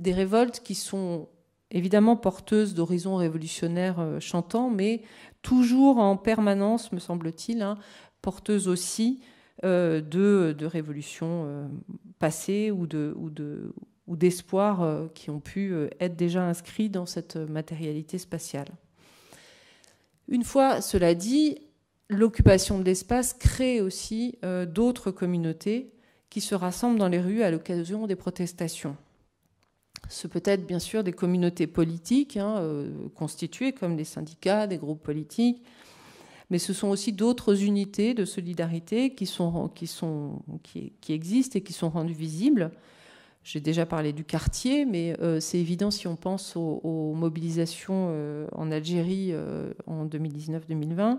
des révoltes qui sont évidemment porteuses d'horizons révolutionnaires euh, chantants, mais toujours en permanence, me semble-t-il, hein, porteuses aussi de, de, révolutions passées ou de, ou de ou d'espoirs qui ont pu être déjà inscrits dans cette matérialité spatiale. Une fois cela dit, l'occupation de l'espace crée aussi euh, d'autres communautés qui se rassemblent dans les rues à l'occasion des protestations. Ce peut être bien sûr des communautés politiques hein, euh, constituées comme des syndicats, des groupes politiques, mais ce sont aussi d'autres unités de solidarité qui, existent et qui sont rendues visibles j'ai déjà parlé du quartier, mais euh, c'est évident si on pense aux, mobilisations euh, en Algérie euh, en 2019-2020.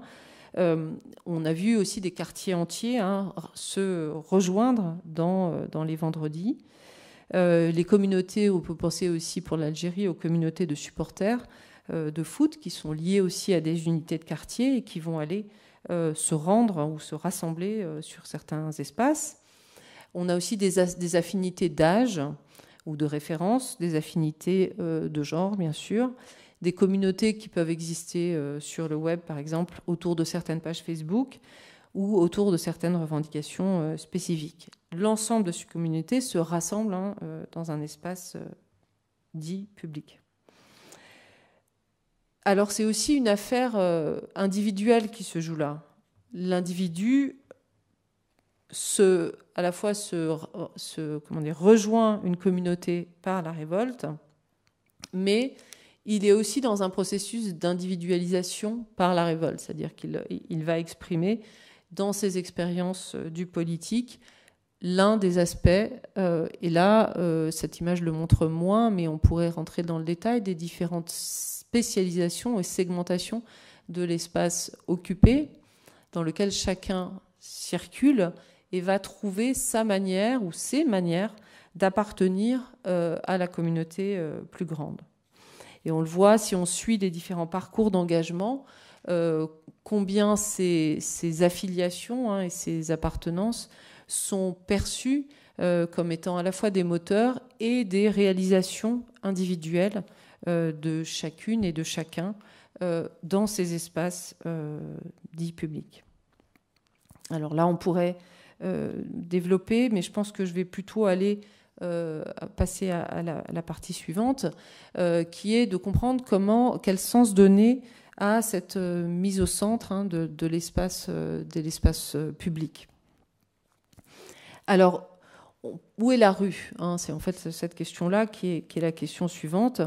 on a vu aussi des quartiers entiers hein, se rejoindre dans les vendredis. les communautés, on peut penser aussi pour l'Algérie aux communautés de supporters de foot qui sont liées aussi à des unités de quartier et qui vont aller se rendre ou se rassembler sur certains espaces. On a aussi des, affinités d'âge ou de référence, des affinités euh, de genre, bien sûr, des communautés qui peuvent exister euh, sur le web, par exemple, autour de certaines pages Facebook ou autour de certaines revendications euh, spécifiques. L'ensemble de ces communautés se rassemble hein, dans un espace dit public. Alors c'est aussi une affaire individuelle qui se joue là. L'individu se, à la fois se, comment dire, rejoint une communauté par la révolte, mais il est aussi dans un processus d'individualisation par la révolte, c'est-à-dire qu'il il va exprimer dans ses expériences euh, du politique l'un des aspects, euh, et là, euh, cette image le montre moins, mais on pourrait rentrer dans le détail des différentes spécialisations et segmentations de l'espace occupé, dans lequel chacun circule et va trouver sa manière ou ses manières d'appartenir euh, à la communauté euh, plus grande. Et on le voit si on suit les différents parcours d'engagement, euh, combien ces, affiliations hein, et ces appartenances sont perçues comme étant à la fois des moteurs et des réalisations individuelles de chacune et de chacun dans ces espaces dits publics. Alors là, on pourrait euh, développer, mais je pense que je vais plutôt aller euh, passer à, la, partie suivante, euh, qui est de comprendre comment, quel sens donner à cette mise au centre hein, de, l'espace, public. Alors, où est la rue hein? C'est en fait cette question-là qui est, qui est, la question suivante.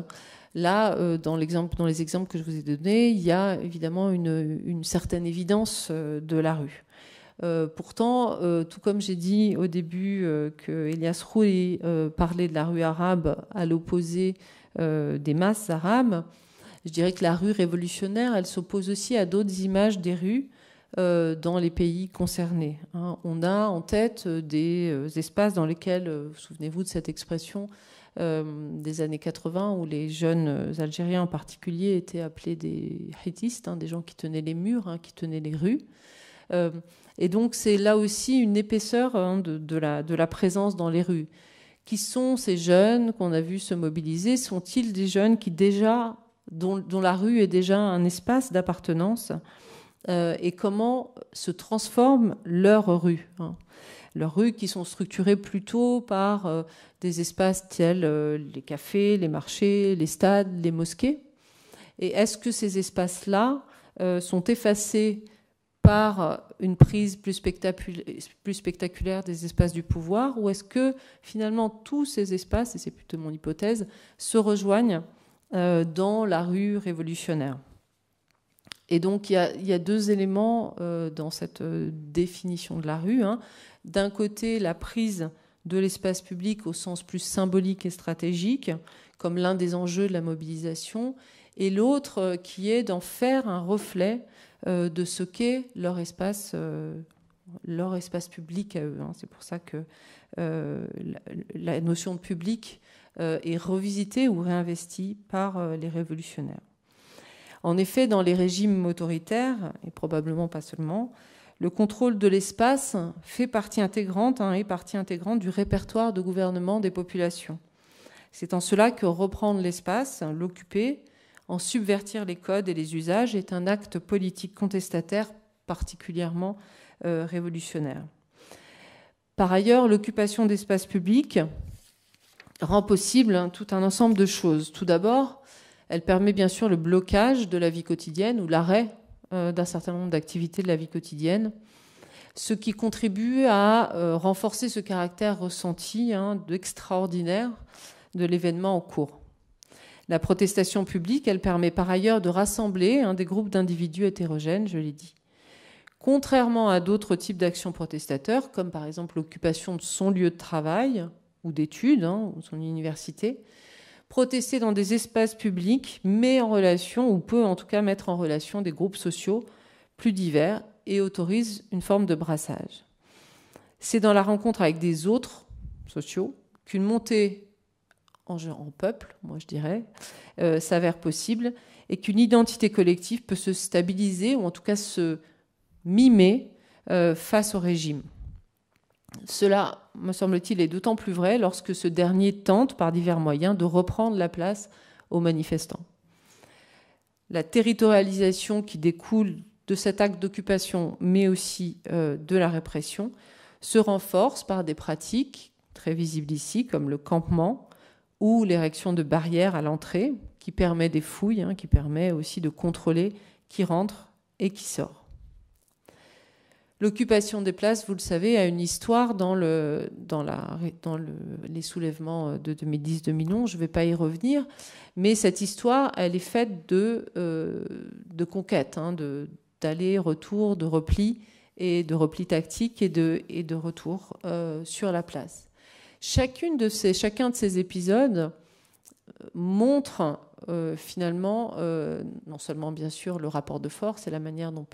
Là, dans, l'exemple, dans les exemples que je vous ai donnés, il y a évidemment une, certaine évidence de la rue. Euh, pourtant, euh, tout comme j'ai dit au début euh, que Elias Roui parlait de la rue arabe à l'opposé des masses arabes, je dirais que la rue révolutionnaire, elle s'oppose aussi à d'autres images des rues dans les pays concernés. Hein. On a en tête des espaces dans lesquels, vous souvenez-vous de cette expression des années 80, où les jeunes Algériens en particulier étaient appelés des hitistes, hein, des gens qui tenaient les murs, hein, qui tenaient les rues. Et donc c'est là aussi une épaisseur hein, de, la, présence dans les rues. Qui sont ces jeunes qu'on a vus se mobiliser? Sont-ils des jeunes qui déjà, dont, la rue est déjà un espace d'appartenance euh, Et comment se transforme leur rue Leurs rues qui sont structurées plutôt par euh, des espaces tels euh, les cafés, les marchés, les stades, les mosquées. Et est-ce que ces espaces-là sont effacés par une prise plus spectaculaire, des espaces du pouvoir ou est-ce que finalement tous ces espaces, et c'est plutôt mon hypothèse, se rejoignent euh, dans la rue révolutionnaire? Et donc il y a, deux éléments euh, dans cette euh, définition de la rue. Hein. D'un côté, la prise de l'espace public au sens plus symbolique et stratégique, comme l'un des enjeux de la mobilisation, et l'autre qui est d'en faire un reflet euh, de ce qu'est leur espace, euh, leur espace public à eux. Hein. C'est pour ça que euh, la, notion de public est revisitée ou réinvestie par les révolutionnaires. En effet, dans les régimes autoritaires, et probablement pas seulement, le contrôle de l'espace fait partie intégrante hein, et partie intégrante du répertoire de gouvernement des populations. C'est en cela que reprendre l'espace, l'occuper, en subvertir les codes et les usages est un acte politique contestataire particulièrement euh, révolutionnaire. Par ailleurs, l'occupation d'espaces publics rend possible tout un ensemble de choses. Tout d'abord, elle permet bien sûr le blocage de la vie quotidienne ou l'arrêt euh, d'un certain nombre d'activités de la vie quotidienne, ce qui contribue à euh, renforcer ce caractère ressenti hein, d'extraordinaire de l'événement en cours. La protestation publique, elle permet par ailleurs de rassembler hein, des groupes d'individus hétérogènes, je l'ai dit. Contrairement à d'autres types d'actions protestateurs, comme par exemple l'occupation de son lieu de travail ou d'études, hein, ou son université, protester dans des espaces publics met en relation, ou peut en tout cas mettre en relation des groupes sociaux plus divers et autorise une forme de brassage. C'est dans la rencontre avec des autres sociaux qu'une montée en, peuple, moi je dirais, euh, s'avère possible et qu'une identité collective peut se stabiliser ou en tout cas se mimer euh, face au régime. Cela, me semble-t-il, est d'autant plus vrai lorsque ce dernier tente, par divers moyens, de reprendre la place aux manifestants. La territorialisation qui découle de cet acte d'occupation, mais aussi euh, de la répression, se renforce par des pratiques très visibles ici, comme le campement, ou l'érection de barrières à l'entrée, qui permet des fouilles, hein, qui permet aussi de contrôler qui rentre et qui sort. L'occupation des places, vous le savez, a une histoire dans, les soulèvements de 2010-2011. Je ne vais pas y revenir, mais cette histoire, elle est faite de, euh, de conquête, hein, d'aller-retour, de repli et de repli tactique et de, et de retour euh, sur la place. De chacun de ces épisodes euh, montre euh, finalement euh, non seulement bien sûr le rapport de force et la manière dont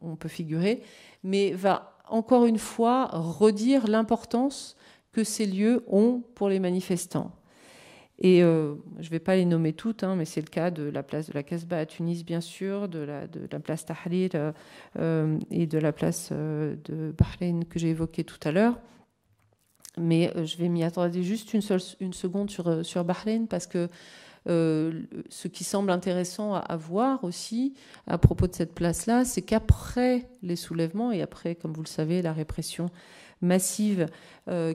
on peut figurer, mais va encore une fois redire l'importance que ces lieux ont pour les manifestants. Et je ne vais pas les nommer toutes, hein, mais c'est le cas de la place de la Casbah à Tunis, bien sûr, de la, place Tahrir et de la place de Bahreïn que j'ai évoquée tout à l'heure. Mais euh, je vais m'y attendre juste une, seconde sur, euh, sur Bahreïn parce que euh, ce qui semble intéressant à, voir aussi à propos de cette place-là, c'est qu'après les soulèvements et après, comme vous le savez, la répression massive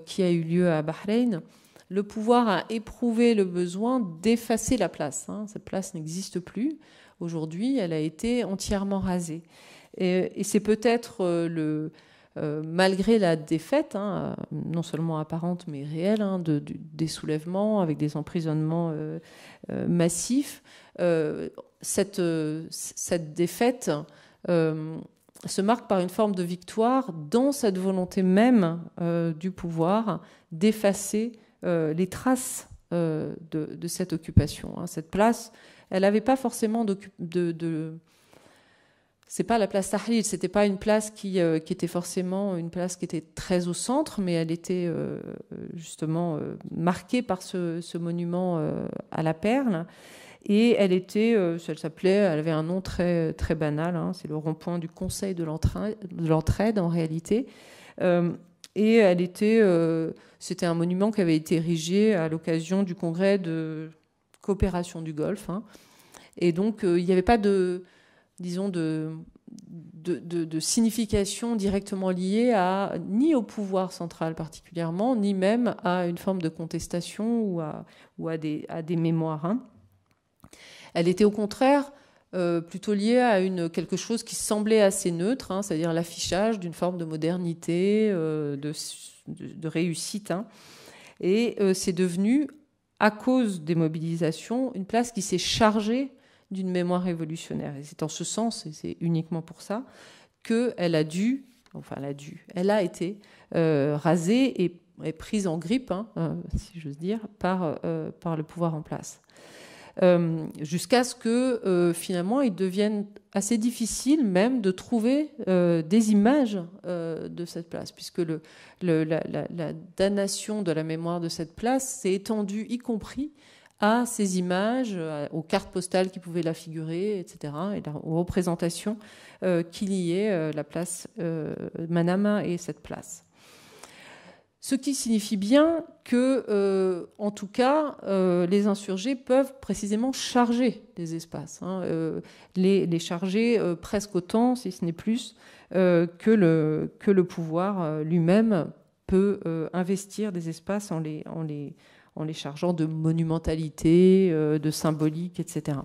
qui a eu lieu à Bahreïn, le pouvoir a éprouvé le besoin d'effacer la place. Hein. Cette place n'existe plus. Aujourd'hui, elle a été entièrement rasée. Et, et c'est peut-être le, euh, malgré la défaite, hein, non seulement apparente mais réelle, hein, de, des soulèvements avec des emprisonnements euh, euh, massifs, cette, défaite se marque par une forme de victoire dans cette volonté même du pouvoir d'effacer les traces de, cette occupation. Hein. Cette place, elle n'avait pas forcément de c'est pas la place Tahrir, c'était pas une place qui, euh, qui, était forcément une place qui était très au centre, mais elle était euh, justement euh, marquée par ce, monument à la perle. Et elle était, elle s'appelait, elle avait un nom très, très banal, hein, c'est le rond-point du Conseil de l'entraide en réalité. et elle était, c'était un monument qui avait été érigé à l'occasion du congrès de coopération du Golfe. Hein. Et donc, il n'y avait pas de, disons, de, de, signification directement liée à, ni au pouvoir central particulièrement, ni même à une forme de contestation ou à, ou à, des, à des mémoires. Hein. Elle était au contraire euh, plutôt liée à une, quelque chose qui semblait assez neutre, hein, c'est-à-dire l'affichage d'une forme de modernité, euh, de, de, réussite. Hein. Et euh, c'est devenu, à cause des mobilisations, une place qui s'est chargée d'une mémoire révolutionnaire. Et c'est en ce sens, et c'est uniquement pour ça, qu'elle a dû, enfin elle a dû, elle a été euh, rasée et, prise en grippe, hein, euh, si j'ose dire, par, euh, par le pouvoir en place. Jusqu'à ce que finalement il devienne assez difficile même de trouver des images de cette place, puisque la, damnation de la mémoire de cette place s'est étendue, y compris à ces images, aux cartes postales qui pouvaient la figurer, etc., et aux représentations euh, qui liaient euh, la place euh, Manama et cette place. Ce qui signifie bien que, en tout cas, les insurgés peuvent précisément charger les espaces, hein, les, charger presque autant, si ce n'est plus, que, le, que le pouvoir lui-même peut investir des espaces en les, en les, en les chargeant de monumentalité, euh, de symbolique, etc.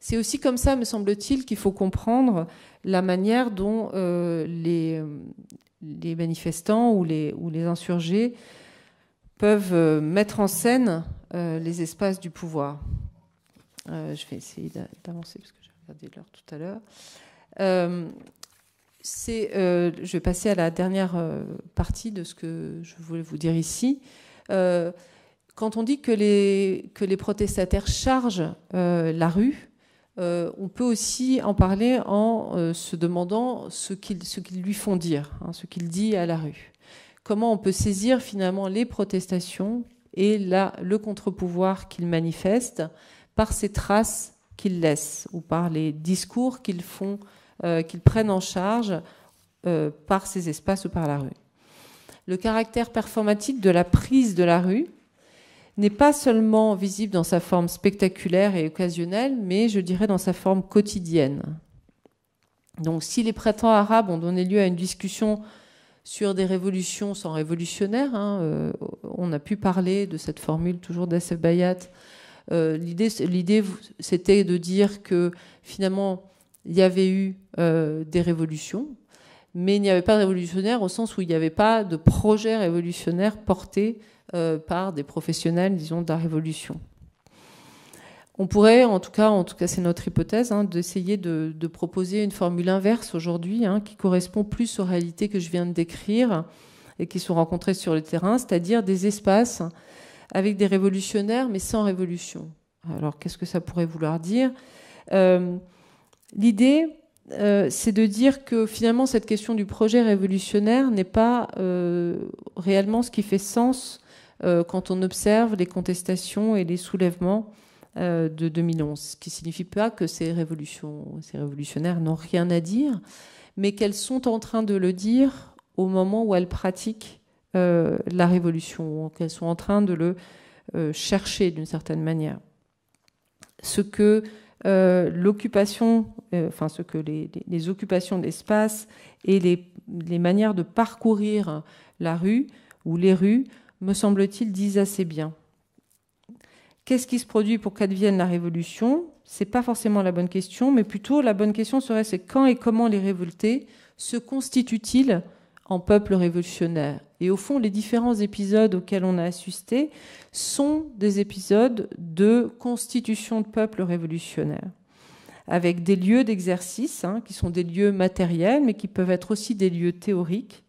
C'est aussi comme ça, me semble-t-il, qu'il faut comprendre la manière dont euh, les, manifestants ou les, insurgés peuvent euh, mettre en scène les espaces du pouvoir. je vais essayer d'avancer parce que j'ai regardé l'heure tout à l'heure. je vais passer à la dernière partie de ce que je voulais vous dire ici. Euh, quand on dit que les, protestataires chargent euh, la rue, euh, on peut aussi en parler en se demandant ce qu'ils lui font dire, hein, ce qu'il dit à la rue. Comment on peut saisir finalement les protestations et le contre-pouvoir qu'ils manifestent par ces traces qu'ils laissent ou par les discours qu'ils font, qu'ils prennent en charge par ces espaces ou par la rue le caractère performatique de la prise de la rue n'est pas seulement visible dans sa forme spectaculaire et occasionnelle, mais je dirais dans sa forme quotidienne. Donc si les printemps arabes ont donné lieu à une discussion sur des révolutions sans révolutionnaires, hein, euh, on a pu parler de cette formule toujours d'Assef Bayat. Euh, l'idée, c'était de dire que finalement, il y avait eu euh, des révolutions, mais il n'y avait pas de révolutionnaire au sens où il n'y avait pas de projet révolutionnaire porté euh, par des professionnels, disons, de la révolution. On pourrait, en tout cas, en tout cas, c'est notre hypothèse, hein, d'essayer de, proposer une formule inverse aujourd'hui, hein, qui correspond plus aux réalités que je viens de décrire et qui sont rencontrées sur le terrain, c'est-à-dire des espaces avec des révolutionnaires, mais sans révolution. Alors, qu'est-ce que ça pourrait vouloir dire? Euh, L'idée, euh, c'est de dire que finalement cette question du projet révolutionnaire n'est pas euh, réellement ce qui fait sens euh, quand on observe les contestations et les soulèvements de 2011. Ce qui signifie pas que ces révolutions, ces révolutionnaires n'ont rien à dire, mais qu'elles sont en train de le dire au moment où elles pratiquent la révolution, qu'elles sont en train de le chercher d'une certaine manière. Ce que l'occupation, euh, enfin ce que les, occupations d'espace et les, les, manières de parcourir la rue ou les rues, me semble-t-il, disent assez bien. Qu'est-ce qui se produit pour qu'advienne la révolution? C'est pas forcément la bonne question, mais plutôt la bonne question serait c'est quand et comment les révoltés se constituent-ils en peuple révolutionnaire. Et au fond, les différents épisodes auxquels on a assisté sont des épisodes de constitution de peuple révolutionnaire, avec des lieux d'exercice, hein, qui sont des lieux matériels, mais qui peuvent être aussi des lieux théoriques,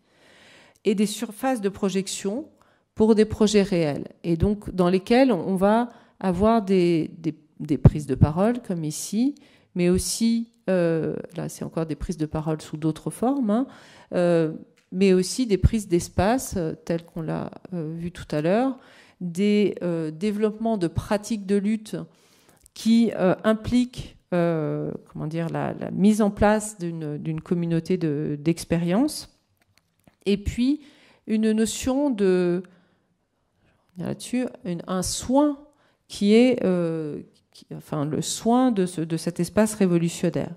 et des surfaces de projection pour des projets réels, et donc dans lesquels on va avoir des, prises de parole, comme ici, mais aussi, euh, là c'est encore des prises de parole sous d'autres formes, hein, euh, mais aussi des prises d'espace, euh, telles qu'on l'a euh, vu tout à l'heure, des euh, développements de pratiques de lutte qui impliquent comment dire, la, mise en place d'une communauté d'expérience. Et puis une notion de là-dessus un soin qui est enfin le soin de, de cet espace révolutionnaire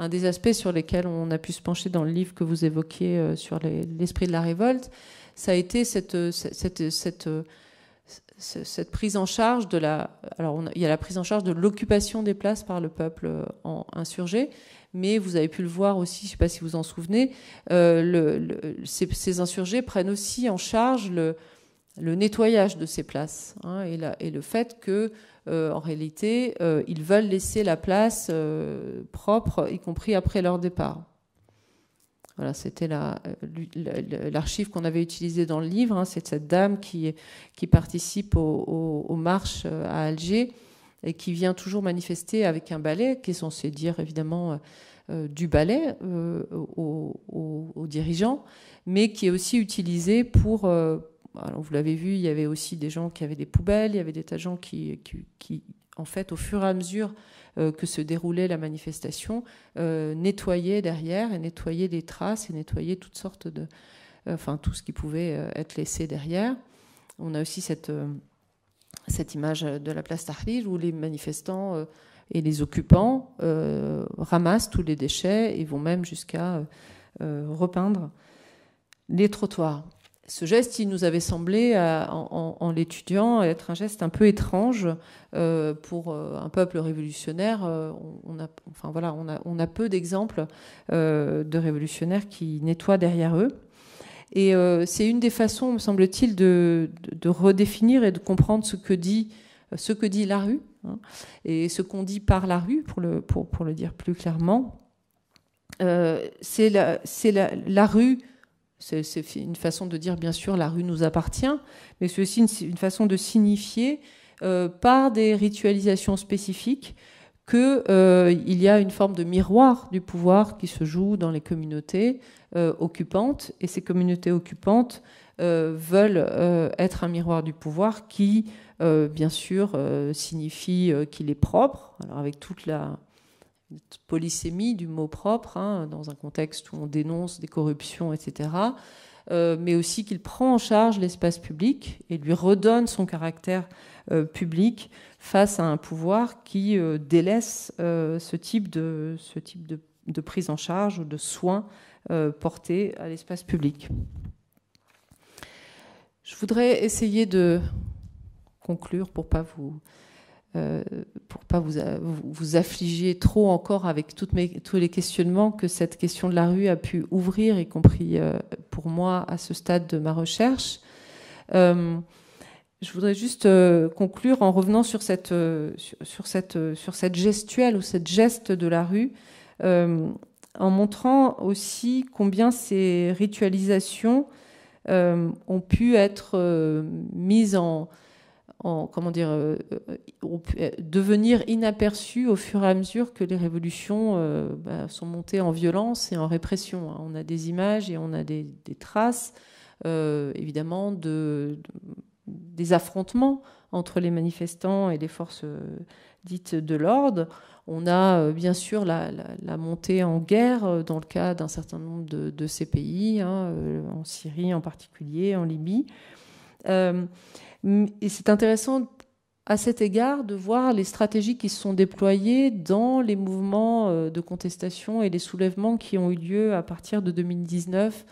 un des aspects sur lesquels on a pu se pencher dans le livre que vous évoquiez euh, sur l'esprit de la révolte, ça a été cette, cette, cette, prise en charge de la. Alors, il y a la prise en charge de l'occupation des places par le peuple euh, insurgé, mais vous avez pu le voir aussi, je ne sais pas si vous en souvenez, euh, ces, insurgés prennent aussi en charge le, nettoyage de ces places hein, et, le fait que euh, en réalité, euh, ils veulent laisser la place euh, propre, y compris après leur départ. Voilà, c'était l'archive qu'on avait utilisée dans le livre. Hein, c'est cette dame qui, participe aux, marches à Alger et qui vient toujours manifester avec un balai, qui est censé dire évidemment du balai aux, dirigeants, mais qui est aussi utilisé pour, vous l'avez vu, il y avait aussi des gens qui avaient des poubelles, il y avait des tas de gens qui, en fait, au fur et à mesure euh, que se déroulait la manifestation, euh, nettoyaient derrière et nettoyaient des traces et nettoyaient toutes sortes de, euh, enfin tout ce qui pouvait être laissé derrière. On a aussi cette cette image de la place Tahrir où les manifestants et les occupants ramassent tous les déchets et vont même jusqu'à repeindre les trottoirs ce geste, il nous avait semblé, euh, en, l'étudiant, être un geste un peu étrange euh, pour euh, un peuple révolutionnaire. On a, enfin voilà, on a, peu d'exemples de révolutionnaires qui nettoient derrière eux. Et c'est une des façons, me semble-t-il, de, redéfinir et de comprendre ce que dit, ce que dit la rue hein, et ce qu'on dit par la rue, pour le, dire plus clairement. c'est la rue c'est une façon de dire, bien sûr, la rue nous appartient, mais c'est aussi une, façon de signifier euh, par des ritualisations spécifiques qu'il euh, y a une forme de miroir du pouvoir qui se joue dans les communautés euh, occupantes, et ces communautés occupantes veulent être un miroir du pouvoir qui, bien sûr, signifie qu'il est propre, alors avec toute la polysémie du mot propre, hein, dans un contexte où on dénonce des corruptions, etc., euh, mais aussi qu'il prend en charge l'espace public et lui redonne son caractère euh, public face à un pouvoir qui euh, délaisse ce type, de, de, de, prise en charge ou de soins portés à l'espace public. Je voudrais essayer de conclure pour pas vous euh, pour pas vous, vous affliger trop encore avec toutes tous les questionnements que cette question de la rue a pu ouvrir, y compris euh, pour moi à ce stade de ma recherche. Euh, je voudrais juste conclure en revenant sur cette, cette, sur cette gestuelle ou cette geste de la rue, en montrant aussi combien ces ritualisations ont pu être mises en, comment dire, euh, euh, devenir inaperçus au fur et à mesure que les révolutions euh, bah, sont montées en violence et en répression. Hein. On a des images et on a des, traces, évidemment, de, des affrontements entre les manifestants et les forces dites de l'ordre. On a bien sûr la, montée en guerre dans le cas d'un certain nombre de, ces pays, hein, en Syrie en particulier, en Libye. Et c'est intéressant à cet égard de voir les stratégies qui se sont déployées dans les mouvements euh, de contestation et les soulèvements qui ont eu lieu à partir de 2019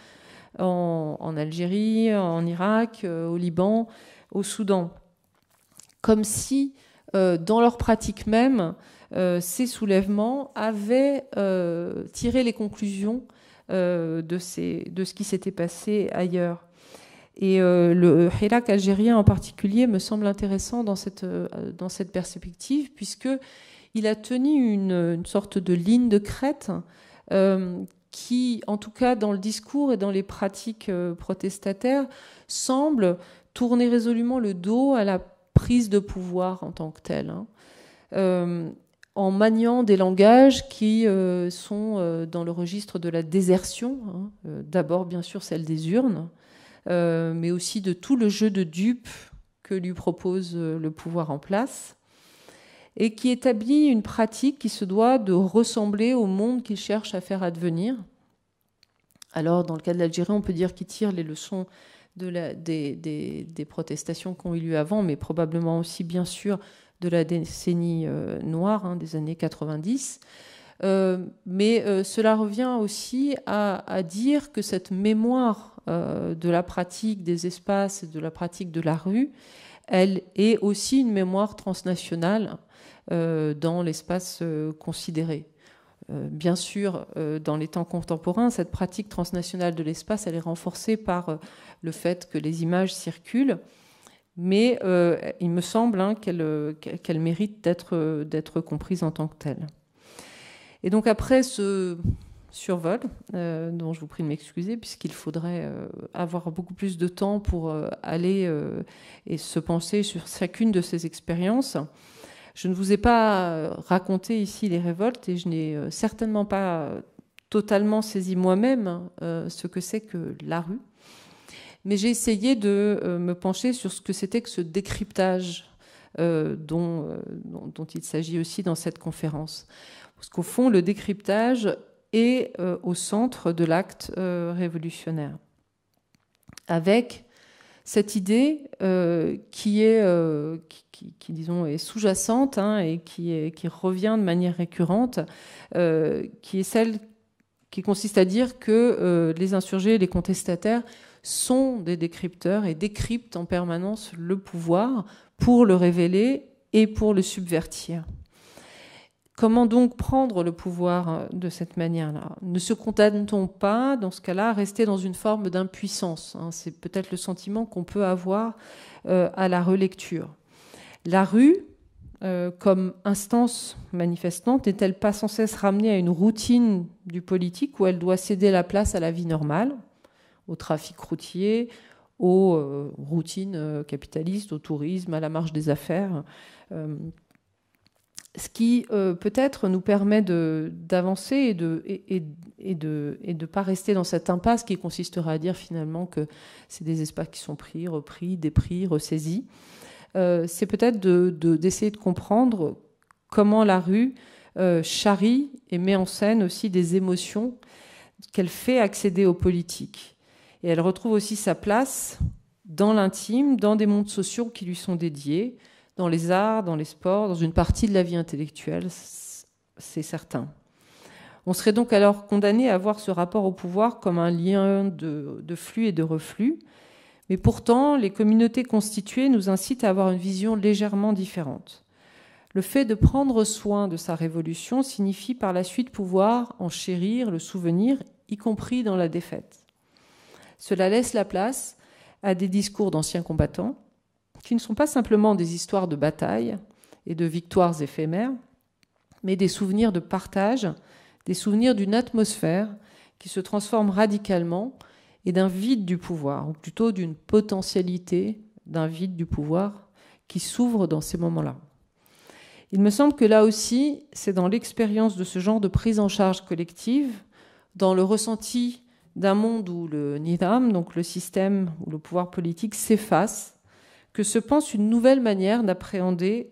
en, Algérie, en Irak, euh, au Liban, au Soudan. Comme si, euh, dans leur pratique même, ces soulèvements avaient tiré les conclusions de ce qui s'était passé ailleurs. Et euh, le Hirak algérien en particulier me semble intéressant dans cette, euh, dans cette perspective, puisqu'il a tenu une, sorte de ligne de crête euh, qui, en tout cas dans le discours et dans les pratiques protestataires, semble tourner résolument le dos à la prise de pouvoir en tant que telle. Hein. en maniant des langages qui sont dans le registre de la désertion, hein. d'abord bien sûr celle des urnes, euh, mais aussi de tout le jeu de dupes que lui propose euh, le pouvoir en place, et qui établit une pratique qui se doit de ressembler au monde qu'il cherche à faire advenir, Alors, dans le cas de l'Algérie, on peut dire qu'il tire les leçons de la, des, des, protestations eu lieu avant, mais probablement aussi, bien sûr, de la décennie euh, noire hein, des années 90. Euh, mais euh, cela revient aussi à, dire que cette mémoire de la pratique des espaces et de la pratique de la rue, elle est aussi une mémoire transnationale dans l'espace considéré. Bien sûr, dans les temps contemporains, cette pratique transnationale de l'espace, elle est renforcée par le fait que les images circulent mais euh, il me semble hein, qu'elle mérite d'être comprise en tant que telle. Et donc après ce survol, euh, dont je vous prie de m'excuser, puisqu'il faudrait euh, avoir beaucoup plus de temps pour aller et se penser sur chacune de ces expériences, je ne vous ai pas raconté ici les révoltes et je n'ai certainement pas totalement saisi moi-même ce que c'est que la rue mais j'ai essayé de euh, me pencher sur ce que c'était que ce décryptage euh, euh, dont, il s'agit aussi dans cette conférence. Parce qu'au fond, le décryptage est au centre de l'acte révolutionnaire. Avec cette idée qui est, disons, est sous-jacente hein, et qui, revient de manière récurrente, qui est celle qui consiste à dire que les insurgés, les contestataires sont des décrypteurs et décryptent en permanence le pouvoir pour le révéler et pour le subvertir. Comment donc prendre le pouvoir de cette manière-là? Ne se contente-t-on pas, dans ce cas-là, à rester dans une forme d'impuissance hein? C'est peut-être le sentiment qu'on peut avoir euh, à la relecture. La rue, euh, comme instance manifestante, n'est-elle pas sans cesse ramenée à une routine du politique où elle doit céder la place à la vie normale au trafic routier, aux euh, routines euh, capitalistes, au tourisme, à la marge des affaires. Euh, ce qui peut-être nous permet d'avancer et de et, et, de et de pas rester dans cette impasse qui consistera à dire finalement que c'est des espaces qui sont pris, repris, dépris, ressaisis. c'est peut-être d'essayer de, de, comprendre comment la rue charrie et met en scène aussi des émotions qu'elle fait accéder aux politiques. Et elle retrouve aussi sa place dans l'intime, dans des mondes sociaux qui lui sont dédiés, dans les arts, dans les sports, dans une partie de la vie intellectuelle, c'est certain. On serait donc alors condamné à voir ce rapport au pouvoir comme un lien de, flux et de reflux, mais pourtant les communautés constituées nous incitent à avoir une vision légèrement différente. Le fait de prendre soin de sa révolution signifie par la suite pouvoir en chérir le souvenir, y compris dans la défaite. Cela laisse la place à des discours d'anciens combattants qui ne sont pas simplement des histoires de batailles et de victoires éphémères, mais des souvenirs de partage, des souvenirs d'une atmosphère qui se transforme radicalement et d'un vide du pouvoir, ou plutôt d'une potentialité d'un vide du pouvoir qui s'ouvre dans ces moments-là. Il me semble que là aussi, c'est dans l'expérience de ce genre de prise en charge collective, dans le ressenti d'un monde où le nidam, donc le système ou le pouvoir politique, s'efface, que se pense une nouvelle manière d'appréhender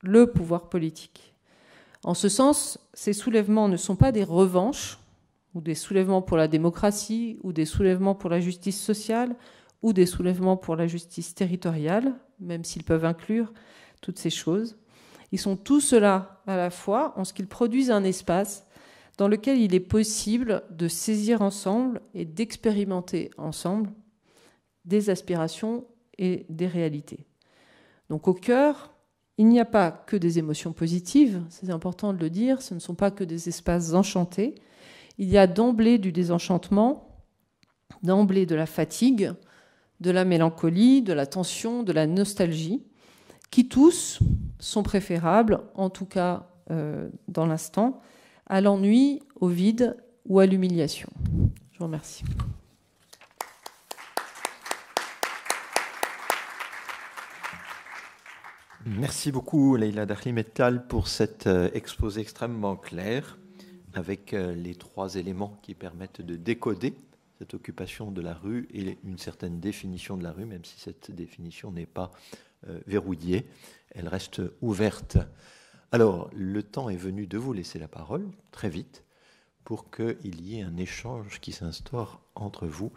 le pouvoir politique. En ce sens, ces soulèvements ne sont pas des revanches, ou des soulèvements pour la démocratie, ou des soulèvements pour la justice sociale, ou des soulèvements pour la justice territoriale, même s'ils peuvent inclure toutes ces choses. Ils sont tous cela à la fois en ce qu'ils produisent un espace dans lequel il est possible de saisir ensemble et d'expérimenter ensemble des aspirations et des réalités. Donc au cœur, il n'y a pas que des émotions positives, c'est important de le dire, ce ne sont pas que des espaces enchantés, il y a d'emblée du désenchantement, d'emblée de la fatigue, de la mélancolie, de la tension, de la nostalgie, qui tous sont préférables, en tout cas euh, dans l'instant, à l'ennui, au vide ou à l'humiliation. Je vous remercie. Merci beaucoup, Leila Dahlimetal, pour cet euh, exposé extrêmement clair, avec euh, les trois éléments qui permettent de décoder cette occupation de la rue et une certaine définition de la rue, même si cette définition n'est pas euh, verrouillée, elle reste ouverte. Alors, le temps est venu de vous laisser la parole, très vite, pour qu'il y ait un échange qui s'instaure entre vous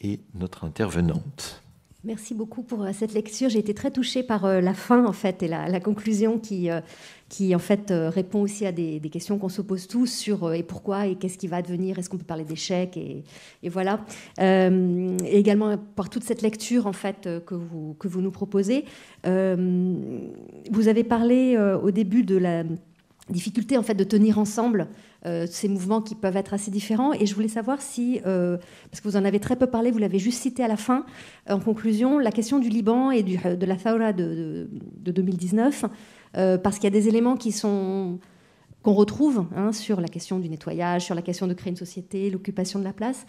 et notre intervenante. Merci beaucoup pour euh, cette lecture. J'ai été très touchée par euh, la fin en fait et la, conclusion qui, euh, qui en fait répond aussi à des, questions qu'on se pose tous sur et pourquoi et qu'est-ce qui va advenir. Est-ce qu'on peut parler d'échec et, et, voilà. et également par toute cette lecture en fait que vous que vous nous proposez. vous avez parlé au début de la difficulté en fait de tenir ensemble euh, ces mouvements qui peuvent être assez différents. Et je voulais savoir si, euh, parce que vous en avez très peu parlé, vous l'avez juste cité à la fin, en conclusion, la question du Liban et du, de la Thawra de, 2019, euh, parce qu'il y a des éléments qui sont qu'on retrouve hein, sur la question du nettoyage, sur la question de créer une société, l'occupation de la place.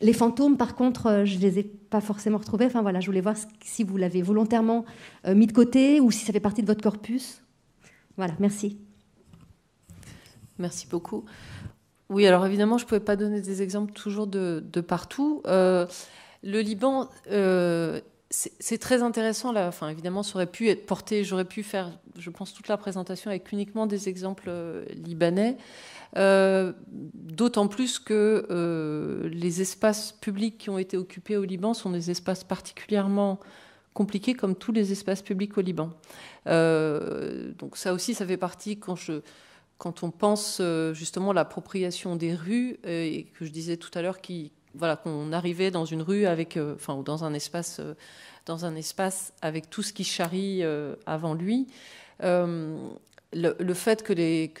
Les fantômes, par contre, je ne les ai pas forcément retrouvés. Enfin voilà, je voulais voir si vous l'avez volontairement mis de côté ou si ça fait partie de votre corpus. Voilà, merci. Merci beaucoup. Oui, alors évidemment, je ne pouvais pas donner des exemples toujours de, partout. Euh, le Liban, euh, c'est très intéressant. Enfin, évidemment, ça aurait pu être porté, j'aurais pu faire, je pense, toute la présentation avec uniquement des exemples euh, libanais. D'autant plus que les espaces publics qui ont été occupés au Liban sont des espaces particulièrement compliqués, comme tous les espaces publics au Liban. donc ça aussi, ça fait partie quand je quand on pense euh, justement l'appropriation des rues, euh, et que je disais tout à l'heure qu'on arrivait dans une rue avec, euh, enfin, ou dans un espace, dans un espace avec tout ce qui charrie avant lui. Le, fait que les,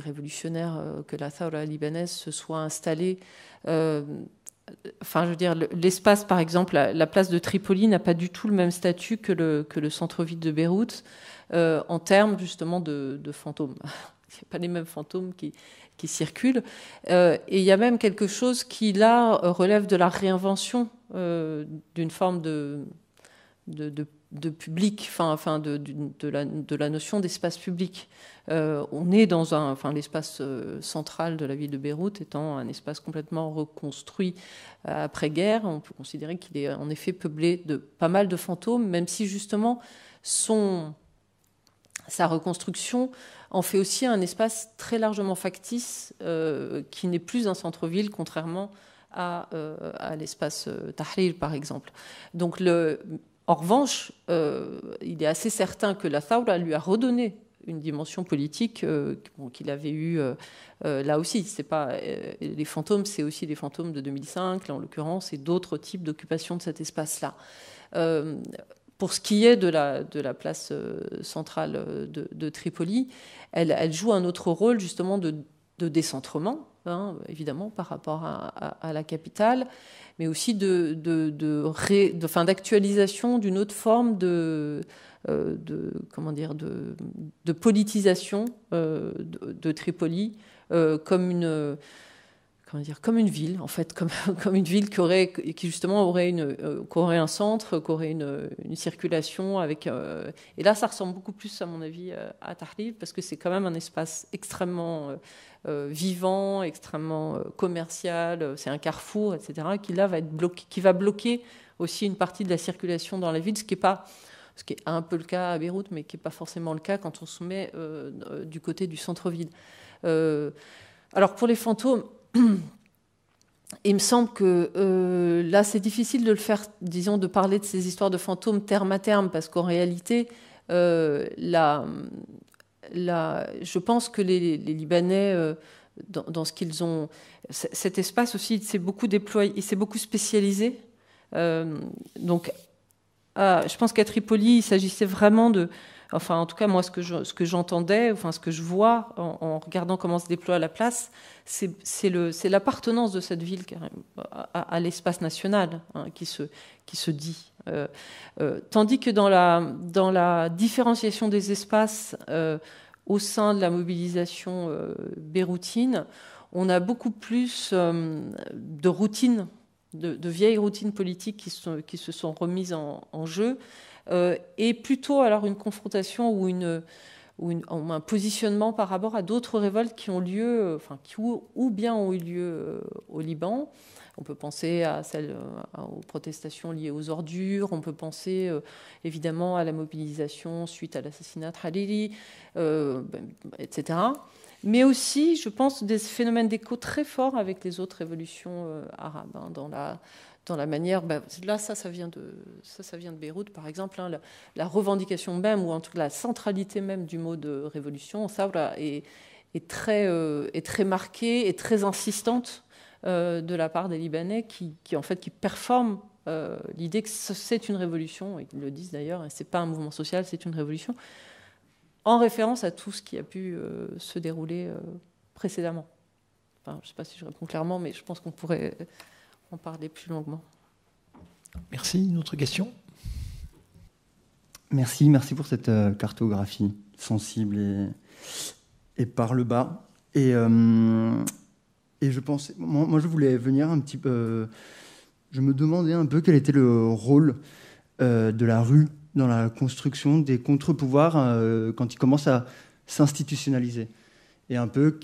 révolutionnaires, que la Thawra libanaise se soit installée, enfin, je veux dire, l'espace, par exemple, la, place de Tripoli n'a pas du tout le même statut que le centre-ville de Beyrouth en termes justement de fantômes. A pas les mêmes fantômes qui, qui circulent. Euh, et il y a même quelque chose qui, là, relève de la réinvention euh, d'une forme de, de, de, public, enfin, enfin de, de, la, de la notion d'espace public. Euh, on est dans un, enfin, l'espace central de la ville de Beyrouth étant un espace complètement reconstruit après-guerre. On peut considérer qu'il est en effet peuplé de pas mal de fantômes, même si justement son, sa reconstruction en fait aussi un espace très largement factice euh, qui n'est plus un centre-ville, contrairement à, euh, l'espace euh, Tahrir, par exemple. Donc, le, en revanche, il est assez certain que la Thawra lui a redonné une dimension politique qu'il avait eue là aussi. C'est pas les fantômes, c'est aussi les fantômes de 2005, là en l'occurrence, et d'autres types d'occupation de cet espace-là. Pour ce qui est de la, place euh, centrale euh, de, Tripoli, elle, joue un autre rôle justement de, décentrement, hein, évidemment, par rapport à, la capitale, mais aussi d'actualisation d'une autre forme de, euh, comment dire, de politisation de, Tripoli comme une comme une ville, en fait, comme, comme une ville qui, aurait, qui justement aurait, une, euh, aurait un centre, qui aurait une, une circulation. Avec, euh, et là, ça ressemble beaucoup plus, à mon avis, euh, à Tahrir, parce que c'est quand même un espace extrêmement vivant, extrêmement commercial, c'est un carrefour, etc., qui là va, être bloqué, qui va bloquer aussi une partie de la circulation dans la ville, ce qui est pas ce qui est un peu le cas à Beyrouth, mais qui n'est pas forcément le cas quand on se met du côté du centre-ville. alors pour les fantômes, il me semble que euh, là, c'est difficile de le faire, disons, de parler de ces histoires de fantômes terme à terme, parce qu'en réalité, euh, je pense que les, Libanais, euh, dans, ce qu'ils ont, cet espace aussi, il s'est beaucoup déployé, il s'est beaucoup spécialisé. donc, je pense qu'à Tripoli, il s'agissait vraiment de, enfin en tout cas moi ce que j'entendais, enfin ce que je vois en, regardant comment se déploie la place, c'est l'appartenance de cette ville à, l'espace national hein, qui se dit. Euh, euh, tandis que dans la différenciation des espaces euh, au sein de la mobilisation béroutine, on a beaucoup plus de routines, de, vieilles routines politiques qui, se sont remises en, jeu et plutôt alors une confrontation ou, un positionnement par rapport à d'autres révoltes qui ont lieu, euh, enfin, qui ou, bien ont eu lieu euh, au Liban. On peut penser à celles, aux protestations liées aux ordures, on peut penser évidemment à la mobilisation suite à l'assassinat de ben, etc. mais aussi, je pense, des phénomènes d'écho très forts avec les autres révolutions arabes, hein, dans la dans la manière. Ben, là, ça, ça vient de ça, ça vient de Beyrouth, par exemple. Hein, la, revendication même, ou en tout cas la centralité même du mot de révolution, ça est, est très est très marquée et très insistante de la part des Libanais, qui, en fait qui performent euh, l'idée que c'est une révolution, ils le disent d'ailleurs, et c'est pas un mouvement social, c'est une révolution, en référence à tout ce qui a pu euh, se dérouler euh, précédemment. je ne sais pas si je réponds clairement, mais je pense qu'on pourrait en parler plus longuement. Merci. Une autre question? Merci, merci pour cette cartographie sensible et, et par le bas. Et, et je pensais, moi, moi, je voulais venir un petit peu je me demandais un peu quel était le rôle euh, de la rue dans la construction des contre-pouvoirs euh, quand ils commencent à s'institutionnaliser. Et un peu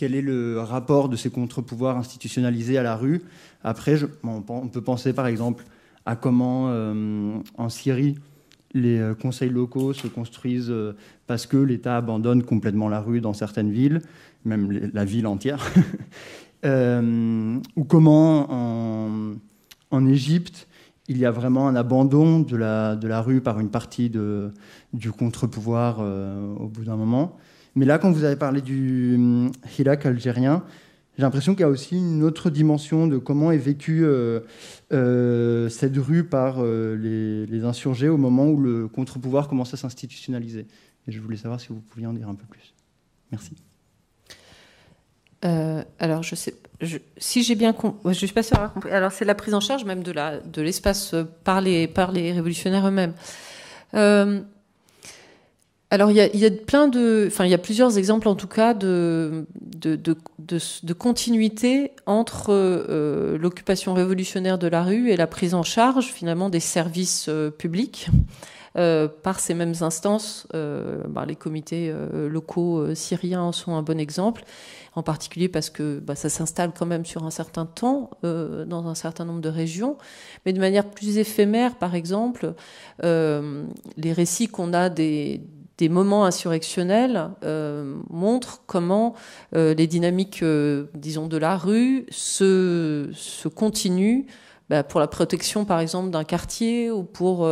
quel est le rapport de ces contre-pouvoirs institutionnalisés à la rue. Après, on peut penser par exemple à comment euh, en Syrie les conseils locaux se construisent parce que l'État abandonne complètement la rue dans certaines villes, même la ville entière. ou comment en Égypte, il y a vraiment un abandon de la, rue par une partie du contre-pouvoir euh, au bout d'un moment. Mais là, quand vous avez parlé du hum, Hirak algérien, j'ai l'impression qu'il y a aussi une autre dimension de comment est vécue euh, euh, cette rue par les, les, insurgés au moment où le contre-pouvoir commence à s'institutionnaliser. Et je voulais savoir si vous pouviez en dire un peu plus. Merci. alors, je sais, si j'ai bien compris, je suis pas sûre compris. Alors c'est la prise en charge même de de l'espace euh, les par les révolutionnaires eux-mêmes. Alors il y, a, y a, plein de, enfin il y a plusieurs exemples en tout cas de de, de, de, continuité entre euh, l'occupation révolutionnaire de la rue et la prise en charge finalement des services euh, publics. Euh, par ces mêmes instances, bah, les comités locaux syriens en sont un bon exemple en particulier parce que bah, ça s'installe quand même sur un certain temps dans un certain nombre de régions, mais de manière plus éphémère, par exemple, les récits qu'on a des, des moments insurrectionnels euh, montrent comment les dynamiques, disons, de la rue se, se continuent bah, pour la protection, par exemple, d'un quartier ou pour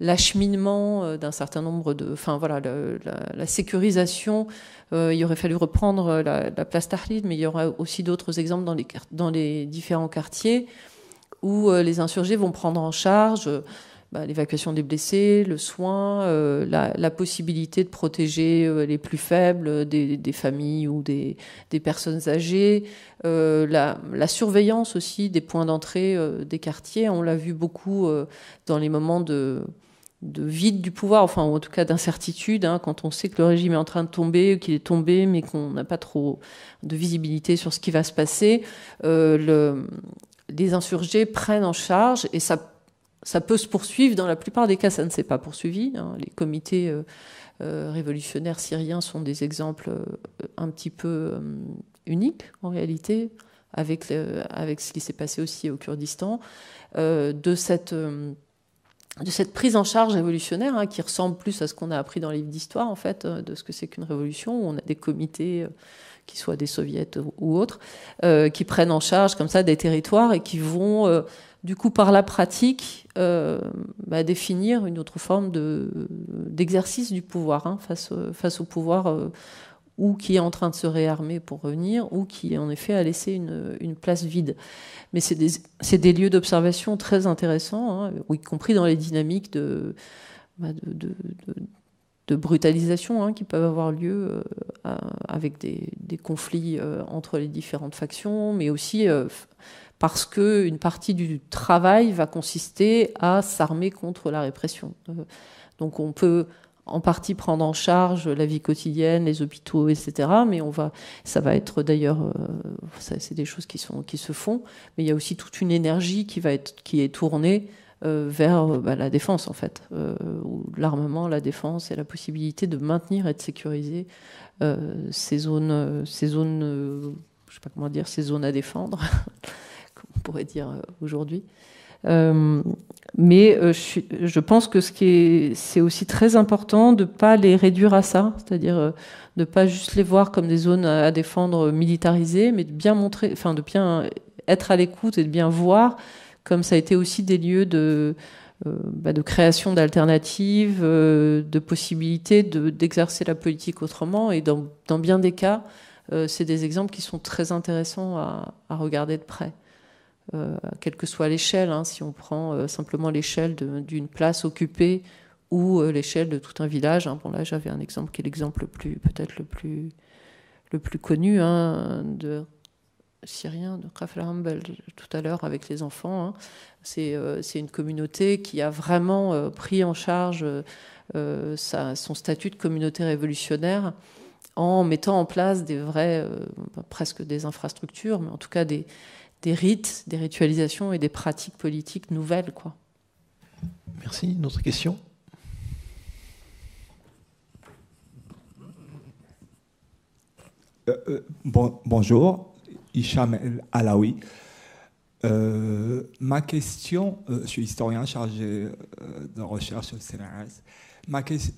l'acheminement d'un certain nombre de, enfin voilà, la sécurisation. Euh, il aurait fallu reprendre euh, la, place Tahrid, mais il y aura aussi d'autres exemples dans les, dans les différents quartiers où euh, les insurgés vont prendre en charge bah, l'évacuation des blessés, le soin, la, possibilité de protéger les plus faibles des, familles ou des, personnes âgées, la, surveillance aussi des points d'entrée des quartiers. On l'a vu beaucoup dans les moments de de vide du pouvoir, enfin en tout cas d'incertitude, hein, quand on sait que le régime est en train de tomber, qu'il est tombé, mais qu'on n'a pas trop de visibilité sur ce qui va se passer, euh, le, les insurgés prennent en charge et ça, ça peut se poursuivre. Dans la plupart des cas, ça ne s'est pas poursuivi. Hein. Les comités euh, euh, révolutionnaires syriens sont des exemples un petit peu uniques en réalité, avec, avec ce qui s'est passé aussi au Kurdistan, de cette de cette prise en charge révolutionnaire hein, qui ressemble plus à ce qu'on a appris dans les livres d'histoire en fait euh, de ce que c'est qu'une révolution où on a des comités euh, qui soient des soviets ou autres euh, qui prennent en charge comme ça des territoires et qui vont du coup par la pratique bah, définir une autre forme de d'exercice du pouvoir hein, face au pouvoir ou qui est en train de se réarmer pour revenir, ou qui en effet a laissé une, place vide. Mais c'est des, lieux d'observation très intéressants, hein, y compris dans les dynamiques de, bah, brutalisation hein, qui peuvent avoir lieu euh, avec des, conflits euh, entre les différentes factions, mais aussi euh, parce qu'une partie du travail va consister à s'armer contre la répression. donc on peut en partie prendre en charge la vie quotidienne, les hôpitaux, etc. Mais on va, ça va être d'ailleurs, euh, c'est des choses qui sont qui se font. Mais il y a aussi toute une énergie qui va être qui est tournée euh, vers bah, la défense en fait, euh, l'armement, la défense et la possibilité de maintenir et de sécuriser ces zones, ces zones, sais pas comment dire, ces zones à défendre, on pourrait dire aujourd'hui. mais je, je, pense que ce qui est, c'est aussi très important de pas les réduire à ça, c'est-à-dire de ne pas juste les voir comme des zones à défendre militarisées, mais de bien montrer, enfin de bien être à l'écoute et de bien voir comme ça a été aussi des lieux de, euh, bah, de création d'alternatives, euh, de possibilités d'exercer la politique autrement. Et dans, bien des cas, euh, c'est des exemples qui sont très intéressants à regarder de près. Quelle que soit l'échelle, hein, si on prend simplement l'échelle d'une place occupée ou l'échelle de tout un village. Hein. Bon là, j'avais un exemple qui est l'exemple peut-être le plus le plus connu hein, de syrien de Humble tout à l'heure avec les enfants. Euh, c'est une communauté qui a vraiment euh, pris en charge euh, son statut de communauté révolutionnaire en mettant en place des vrais, presque des infrastructures, mais en tout cas des, des, rites, des ritualisations et des pratiques politiques nouvelles. Quoi. Merci. Une autre question? Bon, bonjour. Hicham El Alaoui. Euh, ma question, euh, je suis historien chargé euh, de recherche au CNRS.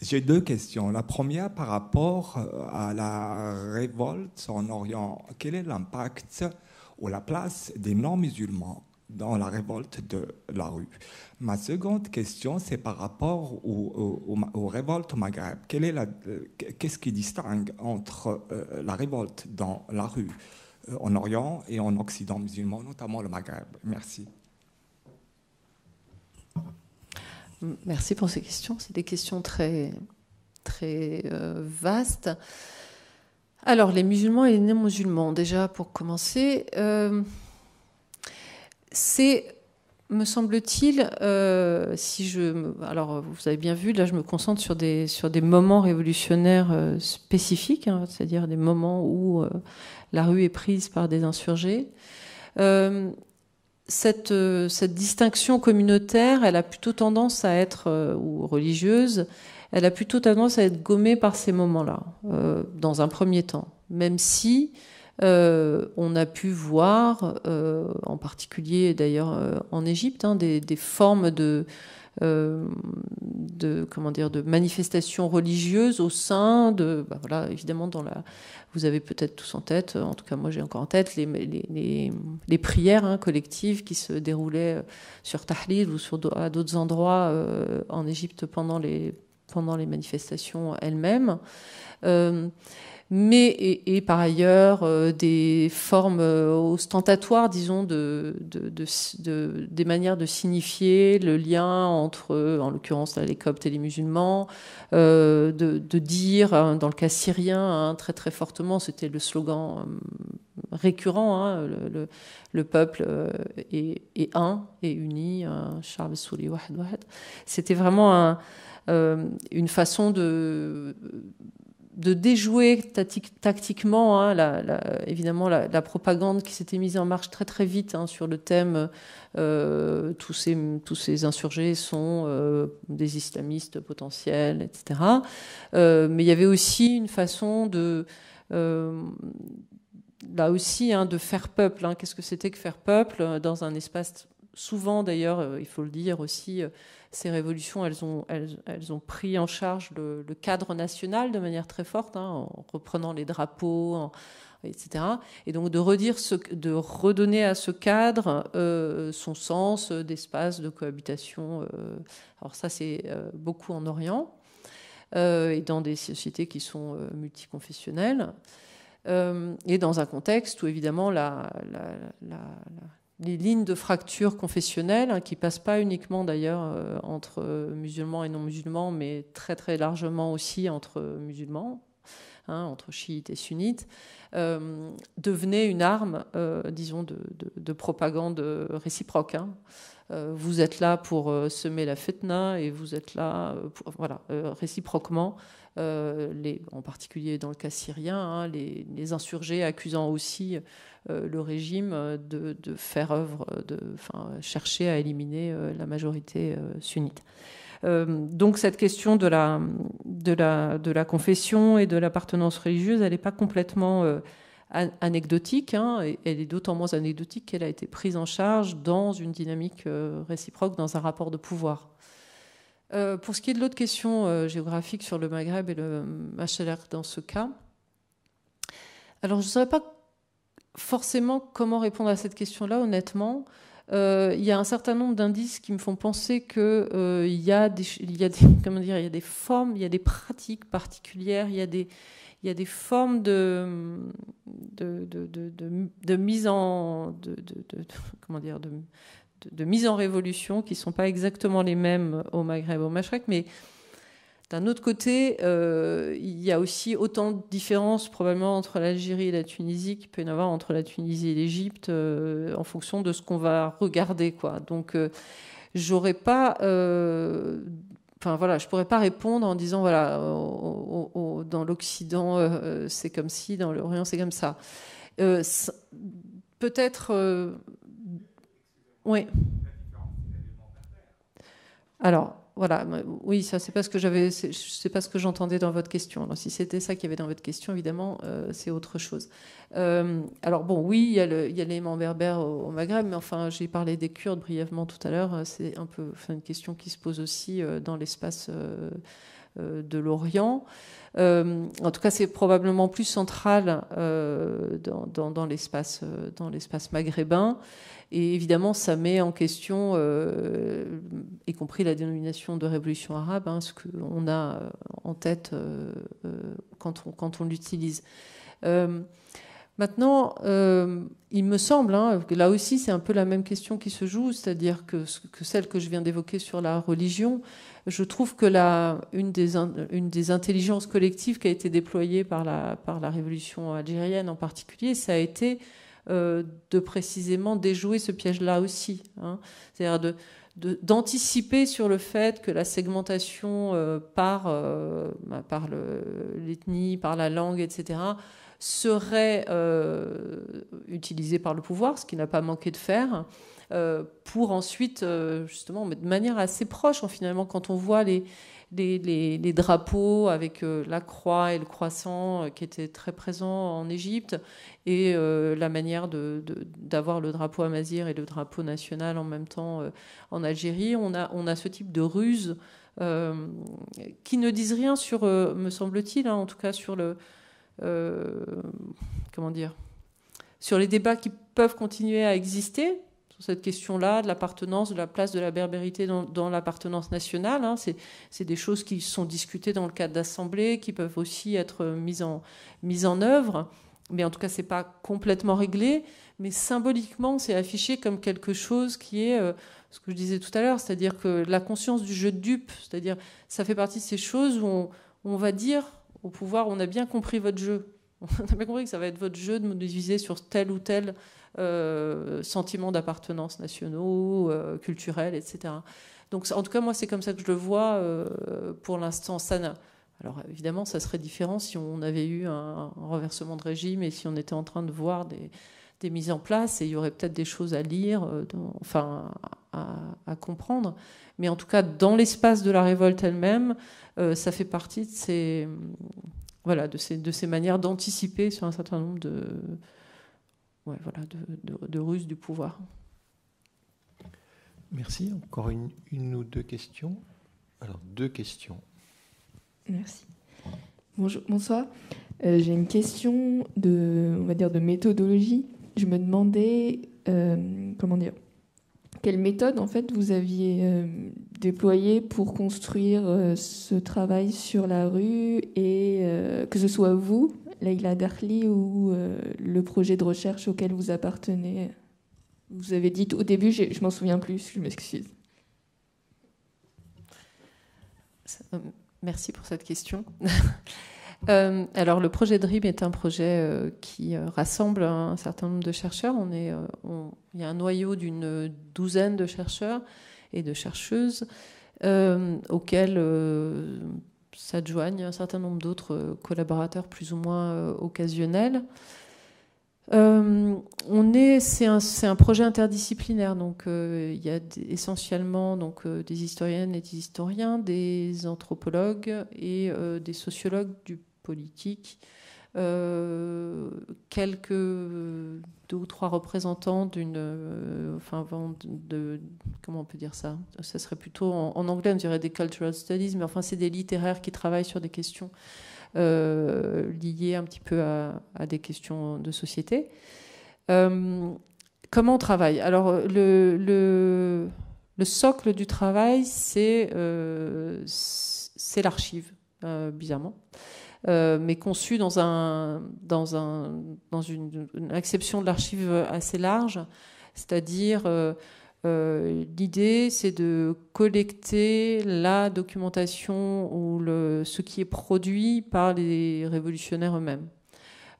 J'ai deux questions. La première par rapport à la révolte en Orient. Quel est l'impact ou la place des non-musulmans dans la révolte de la rue Ma seconde question, c'est par rapport aux, révoltes au Maghreb. Qu'est-ce qui distingue entre la révolte dans la rue euh, en Orient et en Occident musulman, notamment le Maghreb? Merci. Merci pour ces questions. C'est des questions très, très euh, vastes. Alors, les musulmans et les non-musulmans, déjà pour commencer, euh, c'est, me semble-t-il, si je, alors vous avez bien vu, là je me concentre sur des moments révolutionnaires spécifiques, hein, c'est-à-dire des moments où la rue est prise par des insurgés. Euh, cette, euh, distinction communautaire, elle a plutôt tendance à être, euh, religieuse, elle a plutôt tendance à être gommée par ces moments-là, dans un premier temps. Même si on a pu voir, en particulier d'ailleurs en Égypte, hein, des, formes de, comment dire de manifestations religieuses au sein de bah voilà évidemment dans la vous avez peut-être tous en tête, en tout cas moi j'ai encore en tête, les, prières hein, collectives qui se déroulaient euh, sur Tahlil ou à d'autres endroits euh, en Égypte pendant les, pendant les manifestations elles-mêmes. Euh, mais et, par ailleurs euh, des formes euh, ostentatoires, disons, de, des manières de signifier le lien entre, en l'occurrence les Coptes et les musulmans, de, dire, hein, dans le cas syrien, hein, très très fortement, c'était le slogan récurrent, hein, le, peuple est, un et uni, C'était vraiment une façon de de déjouer tactiquement, hein, évidemment, la, propagande qui s'était mise en marche très très vite hein, sur le thème euh, tous, ces, tous ces insurgés sont euh, des islamistes potentiels, etc. Euh, mais il y avait aussi une façon de là aussi hein, de faire peuple. Qu'est-ce que c'était que faire peuple dans un espace souvent d'ailleurs, il faut le dire aussi ces révolutions, elles ont, elles, ont pris en charge le, cadre national de manière très forte, hein, en reprenant les drapeaux, etc. Et donc de, redire ce, de redonner à ce cadre euh, son sens d'espace de cohabitation. Euh, alors ça, c'est euh, beaucoup en Orient et dans des sociétés qui sont multiconfessionnelles. et dans un contexte où évidemment la les lignes de fracture confessionnelles, hein, qui passent pas uniquement d'ailleurs euh, entre musulmans et non-musulmans, mais très très largement aussi entre musulmans, hein, entre chiites et sunnites, euh, devenaient une arme, euh, disons, de, propagande réciproque. Hein. vous êtes là pour semer la fitna et vous êtes là, voilà, réciproquement. en particulier dans le cas syrien, les, les, insurgés accusant aussi le régime de, faire œuvre, de chercher à éliminer euh, la majorité euh, sunnite. donc cette question de la, de, la, de la confession et de l'appartenance religieuse, elle n'est pas complètement anecdotique. Hein, elle est d'autant moins anecdotique qu'elle a été prise en charge dans une dynamique réciproque, dans un rapport de pouvoir. pour ce qui est de l'autre question géographique sur le Maghreb et le HLR dans ce cas, alors je ne saurais pas forcément comment répondre à cette question-là, honnêtement. Euh, il y a un certain nombre d'indices qui me font penser qu'il euh, y, a des, comment dire, il y a des formes, il y a des pratiques particulières, il y a des, il y a des formes de, de, de, de, de mise en comment dire de, mise en révolution qui sont pas exactement les mêmes au Maghreb, au Machrek, mais d'un autre côté, euh, il y a aussi autant de différences probablement entre l'Algérie et la Tunisie qu'il peut y en avoir entre la Tunisie et l'Égypte euh, en fonction de ce qu'on va regarder. Quoi. Donc, euh, j'aurais pas. Enfin voilà, je pourrais pas répondre en disant voilà, dans l'Occident c'est comme ci, dans l'Orient c'est comme ça. Peut-être. oui. Alors, voilà, oui, ça c'est pas ce que j'avais, pas ce que j'entendais dans votre question. Alors, si c'était ça qu'il y avait dans votre question, évidemment, euh, c'est autre chose. Euh, alors bon, oui, il y a l'élément berbère au, Maghreb, mais enfin, j'ai parlé des Kurdes brièvement tout à l'heure. C'est un peu, une question qui se pose aussi euh, dans l'espace de l'Orient. En tout cas, c'est probablement plus central dans, dans, dans l'espace maghrébin. Et évidemment, ça met en question, euh, y compris la dénomination de révolution arabe, hein, ce qu'on a euh, en tête euh, quand on l'utilise. Maintenant, il me semble, hein, que là aussi c'est un peu la même question qui se joue, c'est-à-dire que, celle que je viens d'évoquer sur la religion, je trouve que la, une, des, intelligences collectives qui a été déployée par la, révolution algérienne en particulier, ça a été euh, de précisément déjouer ce piège-là aussi. Hein. C'est-à-dire d'anticiper sur le fait que la segmentation euh, par, euh, bah, par l'ethnie, par la langue, etc., serait utilisée par le pouvoir, ce qui n'a pas manqué de faire, pour ensuite, justement, de manière assez proche, finalement, quand on voit les, drapeaux avec euh, la croix et le croissant euh, qui étaient très présents en Égypte et euh, la manière d'avoir le drapeau amazir et le drapeau national en même temps en Algérie. On a, on a ce type de ruse qui ne disent rien sur, me semble-t-il, hein, en tout cas sur le... comment dire? Sur les débats qui peuvent continuer à exister, cette question-là, de l'appartenance, de la place de la berbérité dans, l'appartenance nationale. Hein. C'est des choses qui sont discutées dans le cadre d'assemblées, qui peuvent aussi être mises en, en œuvre. Mais en tout cas, ce n'est pas complètement réglé. Mais symboliquement, c'est affiché comme quelque chose qui est euh, ce que je disais tout à l'heure, c'est-à-dire que la conscience du jeu de dupe, c'est-à-dire ça fait partie de ces choses où on va dire au pouvoir, on a bien compris votre jeu. On a bien compris que ça va être votre jeu de nous diviser sur tel ou tel euh, sentiments d'appartenance nationaux, euh, culturels, etc. Donc, en tout cas, moi, c'est comme ça que je le vois euh, pour l'instant. Ça alors évidemment, ça serait différent si on avait eu un, renversement de régime et si on était en train de voir des, mises en place et il y aurait peut-être des choses à lire, enfin à, comprendre. Mais en tout cas, dans l'espace de la révolte elle-même, ça fait partie de ces, voilà, de ces, de ces manières d'anticiper sur un certain nombre de, ouais, voilà, de, de, ruse du pouvoir. Merci. Encore une, une, ou deux questions? Alors, deux questions. Merci. Bonjour, bonsoir. Euh, j'ai une question de, on va dire, de méthodologie. Je me demandais, euh, quelle méthode en fait vous aviez euh, déployée pour construire ce travail sur la rue et que ce soit vous Leila Darli ou euh, le projet de recherche auquel vous appartenez? Vous avez dit au début, je, m'en souviens plus, je m'excuse. Euh, merci pour cette question. Euh, alors, le projet DRIM est un projet qui rassemble un certain nombre de chercheurs. Il y a un noyau d'une douzaine de chercheurs et de chercheuses auxquels s'adjoignent un certain nombre d'autres euh, collaborateurs plus ou moins euh, occasionnels. Euh, on est, c'est un, projet interdisciplinaire, donc il y a essentiellement des historiennes et des historiens, des anthropologues et des sociologues du politique, quelques deux ou trois représentants d'une, enfin, de, comment on peut dire ça? Ça serait plutôt en, anglais, on dirait des cultural studies, mais enfin, c'est des littéraires qui travaillent sur des questions euh, liées un petit peu à, des questions de société. Euh, comment on travaille? Alors, le, le, socle du travail, c'est euh, l'archive, bizarrement. Mais conçu dans, un, dans, un, dans une, une de l'archive assez large, c'est-à-dire euh, l'idée, c'est de collecter la documentation ou ce qui est produit par les révolutionnaires eux-mêmes.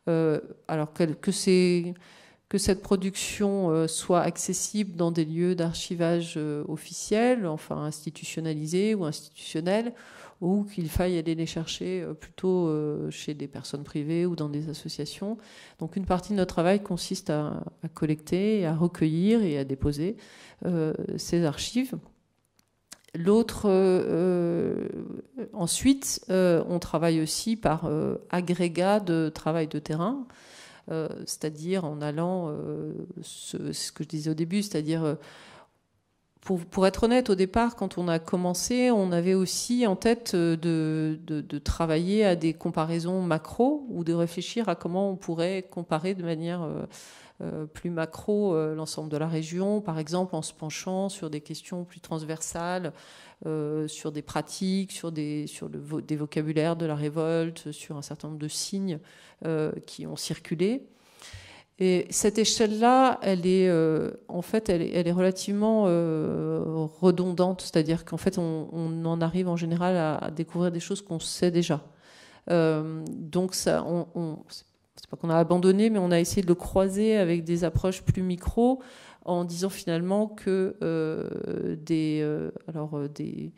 Euh, alors que, que, cette production euh, soit accessible dans des lieux d'archivage officiels, enfin institutionnalisés ou institutionnels, ou qu'il faille aller les chercher euh, plutôt euh, chez des personnes privées ou dans des associations. Donc une partie de notre travail consiste à, collecter, à recueillir et à déposer euh, ces archives. L'autre, ensuite, on travaille aussi par agrégat de travail de terrain, c'est-à-dire en allant, ce, ce, que je disais au début, c'est-à-dire pour, être honnête, au départ, quand on a commencé, on avait aussi en tête euh, de, travailler à des comparaisons macro ou de réfléchir à comment on pourrait comparer de manière euh, euh, plus macro l'ensemble de la région, par exemple en se penchant sur des questions plus transversales, sur des pratiques, sur, des, vocabulaires de la révolte, sur un certain nombre de signes qui ont circulé. Et cette échelle-là, elle est, euh, en fait, elle est, relativement euh, redondante, c'est-à-dire qu'en fait, on, en arrive en général à, découvrir des choses qu'on sait déjà. Euh, donc, ça, on, c'est pas qu'on a abandonné, mais on a essayé de le croiser avec des approches plus micro, en disant finalement que des, alors des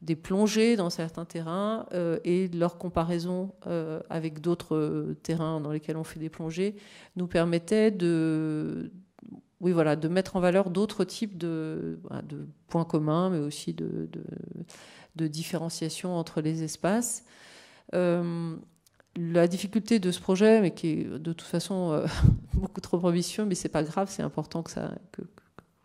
des plongées dans certains terrains euh, et leur comparaison euh, avec d'autres euh, terrains dans lesquels on fait des plongées nous permettait de, oui, voilà, de mettre en valeur d'autres types de, de, points communs, mais aussi de, de, différenciation entre les espaces. la difficulté de ce projet, mais qui est de toute façon beaucoup trop ambitieux, mais c'est pas grave, c'est important que ça, que,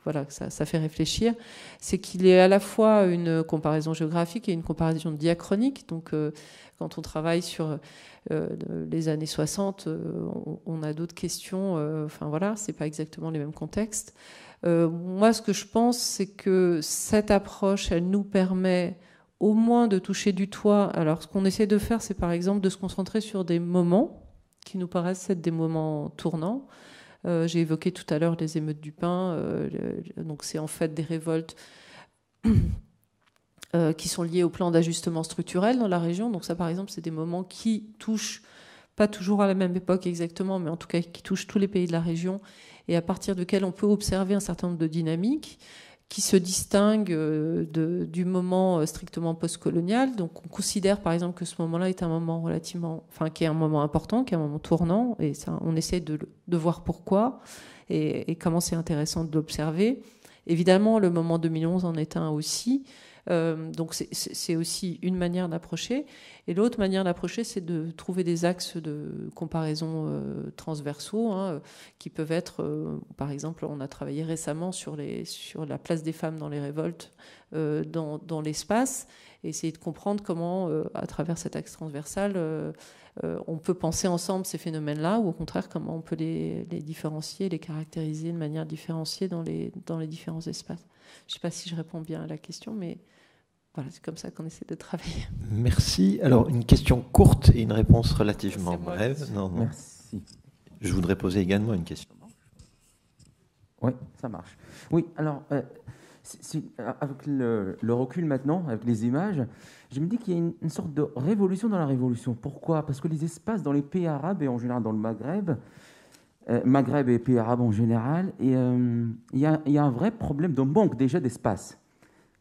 voilà, ça, fait réfléchir, c'est qu'il est à la fois une comparaison géographique et une comparaison diachronique. Donc, euh, quand on travaille sur euh, les années 60, euh, on, a d'autres questions. enfin, voilà, c'est pas exactement les mêmes contextes. moi, ce que je pense, c'est que cette approche, elle nous permet au moins de toucher du toit. Alors, ce qu'on essaie de faire, c'est par exemple de se concentrer sur des moments qui nous paraissent être des moments tournants. Euh, j'ai évoqué tout à l'heure les émeutes du pain. Euh, donc c'est en fait des révoltes euh, qui sont liées au plan d'ajustement structurel dans la région. Donc ça, par exemple, c'est des moments qui touchent pas toujours à la même époque exactement, mais en tout cas qui touchent tous les pays de la région et à partir duquel on peut observer un certain nombre de dynamiques qui se distingue euh, de, du moment euh, strictement postcolonial. Donc on considère par exemple que ce moment-là est un moment relativement, enfin qui est un moment important, qui est un moment tournant, et ça, on essaie de, de voir pourquoi et, et comment c'est intéressant de l'observer. Évidemment, le moment 2011 en est un aussi. Euh, donc c'est aussi une manière d'approcher. Et l'autre manière d'approcher, c'est de trouver des axes de comparaison euh, transversaux hein, qui peuvent être, euh, par exemple, on a travaillé récemment sur, la place des femmes dans les révoltes dans, l'espace, et essayer de comprendre comment, à travers cet axe transversal, on peut penser ensemble ces phénomènes-là, ou au contraire, comment on peut les, différencier, les caractériser de manière différenciée dans les différents espaces. Je ne sais pas si je réponds bien à la question, mais voilà, c'est comme ça qu'on essaie de travailler. Merci. Alors, une question courte et une réponse relativement brève. Non, non. Merci. Je voudrais poser également une question. Oui, ça marche. Oui, alors, euh, avec le, recul maintenant, avec les images, je me dis qu'il y a une, sorte de révolution dans la révolution. Pourquoi? Parce que les espaces dans les pays arabes et en général dans le Maghreb, euh, Maghreb et pays arabes en général, euh, il y, y, a un vrai problème de manque déjà d'espace,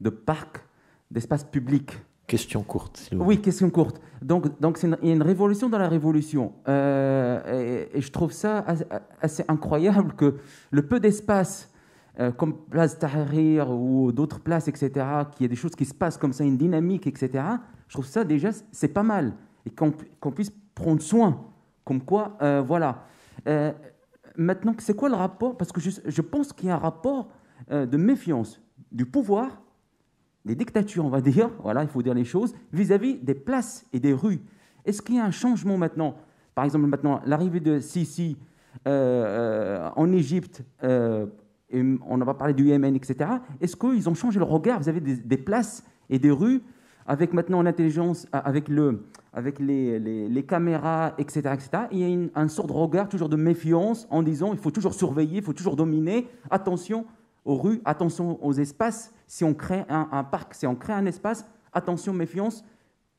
de parcs d'espace public. Question courte. oui, question courte. Donc, donc il y a une révolution dans la révolution. Euh, et, je trouve ça assez, incroyable que le peu d'espace, euh, comme place Tahrir ou d'autres places, etc., qu'il y ait des choses qui se passent comme ça, une dynamique, etc., je trouve ça déjà, c'est pas mal. Et qu'on puisse prendre soin Comme quoi, voilà. maintenant, c'est quoi le rapport? Parce que je, je pense qu'il y a un rapport de méfiance du pouvoir, des dictatures, on va dire, voilà, il faut dire les choses, vis-à-vis des places et des rues. Est-ce qu'il y a un changement maintenant? Par exemple, maintenant, l'arrivée de Sisi en Égypte, on va parler du Yémen, etc. Est-ce qu'ils ont changé le regard Vous avez des, places et des rues? Avec maintenant l'intelligence, avec, le, avec les, caméras, etc., etc. Il y a une, un sort de regard, toujours de méfiance, en disant il faut toujours surveiller, il faut toujours dominer. Attention aux rues, attention aux espaces. Si on crée un, parc, si on crée un espace, attention, méfiance.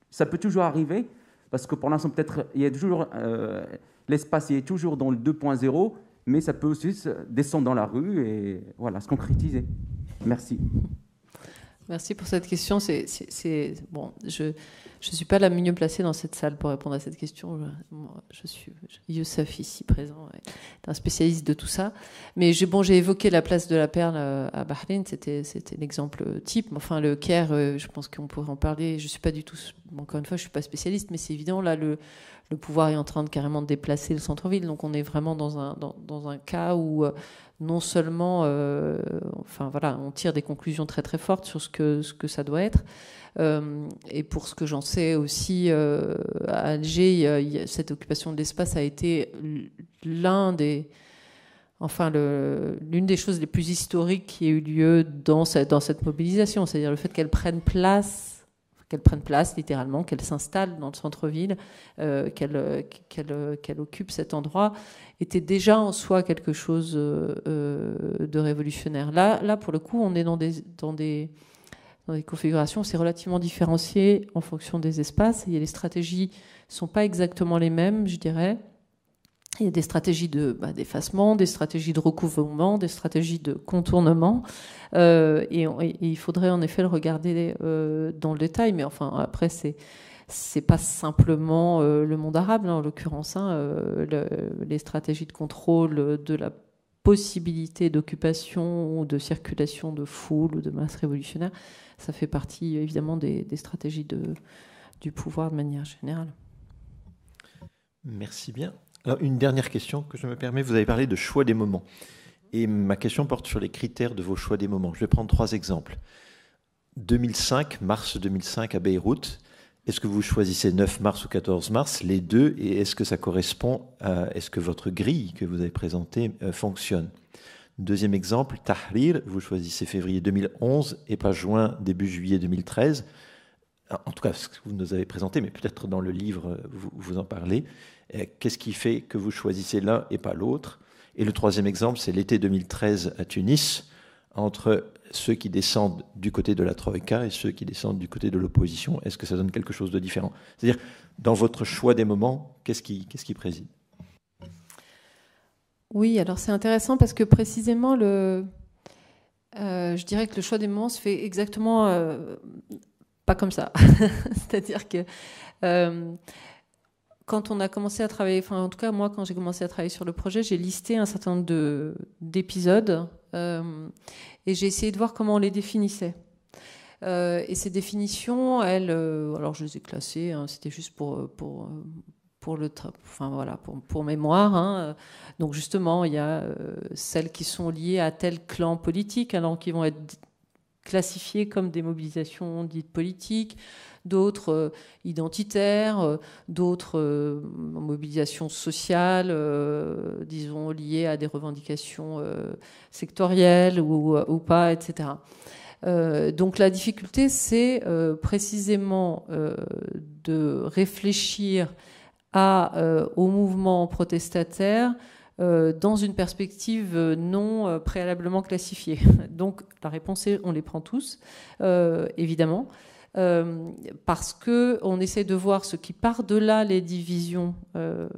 Ça peut toujours arriver parce que pour l'instant peut-être il y a toujours euh, l'espace est toujours dans le 2.0 mais ça peut aussi descendre dans la rue et voilà, se concrétiser. Merci. Merci pour cette question. C'est, bon, je ne suis pas la mieux placée dans cette salle pour répondre à cette question. Je, suis Youssef ici présent, est un spécialiste de tout ça. Mais j'ai, bon, j'ai évoqué la place de la perle à Bahreïn, c'était, c'était l'exemple type. Enfin, le Caire, euh, je pense qu'on pourrait en parler. Je suis pas du tout, encore une fois, je suis pas spécialiste, mais c'est évident là le le pouvoir est en train de carrément déplacer le centre-ville. Donc on est vraiment dans un, dans, un cas où euh, non seulement, euh, enfin on tire des conclusions très très fortes sur ce que, ça doit être. Euh, et pour ce que j'en sais aussi, à Alger, cette occupation de l'espace a été l'un des, enfin l'une des choses les plus historiques qui a eu lieu dans cette, dans cette mobilisation, c'est-à-dire le fait qu'elle prenne place qu'elle prenne place littéralement, qu'elle s'installe dans le centre-ville, euh, qu'elle qu'elle occupe cet endroit, était déjà en soi quelque chose euh, euh, de révolutionnaire. Là, là, pour le coup, on est dans des, dans des, dans des configurations, c'est relativement différencié en fonction des espaces, et les stratégies ne sont pas exactement les mêmes, je dirais. Il y a des stratégies de bah, d'effacement, des stratégies de recouvrement, des stratégies de contournement, euh, et, il faudrait en effet le regarder euh, dans le détail. Mais enfin, après, c'est c'est pas simplement euh, le monde arabe, en l'occurrence. Hein, les stratégies de contrôle de la possibilité d'occupation ou de circulation de foule ou de masse révolutionnaire, ça fait partie évidemment des, des stratégies de, du pouvoir de manière générale. Merci bien. Alors, une dernière question que je me permets. Vous avez parlé de choix des moments. Et ma question porte sur les critères de vos choix des moments. Je vais prendre trois exemples. 2005, mars 2005 à Beyrouth. Est-ce que vous choisissez 9 mars ou 14 mars, les deux, et est-ce que ça correspond à, est-ce que votre grille que vous avez présentée euh, fonctionne? Deuxième exemple, Tahrir, vous choisissez février 2011 et pas juin, début juillet 2013. En tout cas, ce que vous nous avez présenté, mais peut-être dans le livre, vous, vous en parlez. Qu'est-ce qui fait que vous choisissez l'un et pas l'autre? Et le troisième exemple, c'est l'été 2013 à Tunis, entre ceux qui descendent du côté de la Troïka et ceux qui descendent du côté de l'opposition. Est-ce que ça donne quelque chose de différent? C'est-à-dire, dans votre choix des moments, qu'est-ce qui, préside? Oui, alors c'est intéressant parce que précisément, le, euh, je dirais que le choix des moments se fait exactement euh, pas comme ça. C'est-à-dire que euh, quand on a commencé à travailler, enfin en tout cas moi quand j'ai commencé à travailler sur le projet, j'ai listé un certain nombre d'épisodes euh, et j'ai essayé de voir comment on les définissait. Euh, et ces définitions, elles, euh, alors je les ai classées, hein, c'était juste pour, pour, pour le, enfin voilà, pour, mémoire. Hein. Donc justement, il y a celles qui sont liées à tel clan politique, alors qui vont être classifiées comme des mobilisations dites politiques d'autres euh, identitaires, euh, d'autres euh, mobilisations sociales, disons liées à des revendications sectorielles ou, pas, etc. donc la difficulté, c'est précisément de réfléchir au mouvement protestataire dans une perspective non préalablement classifiée. Donc la réponse est on les prend tous, évidemment. Euh, parce que on essaie de voir ce qui part de là les divisions euh,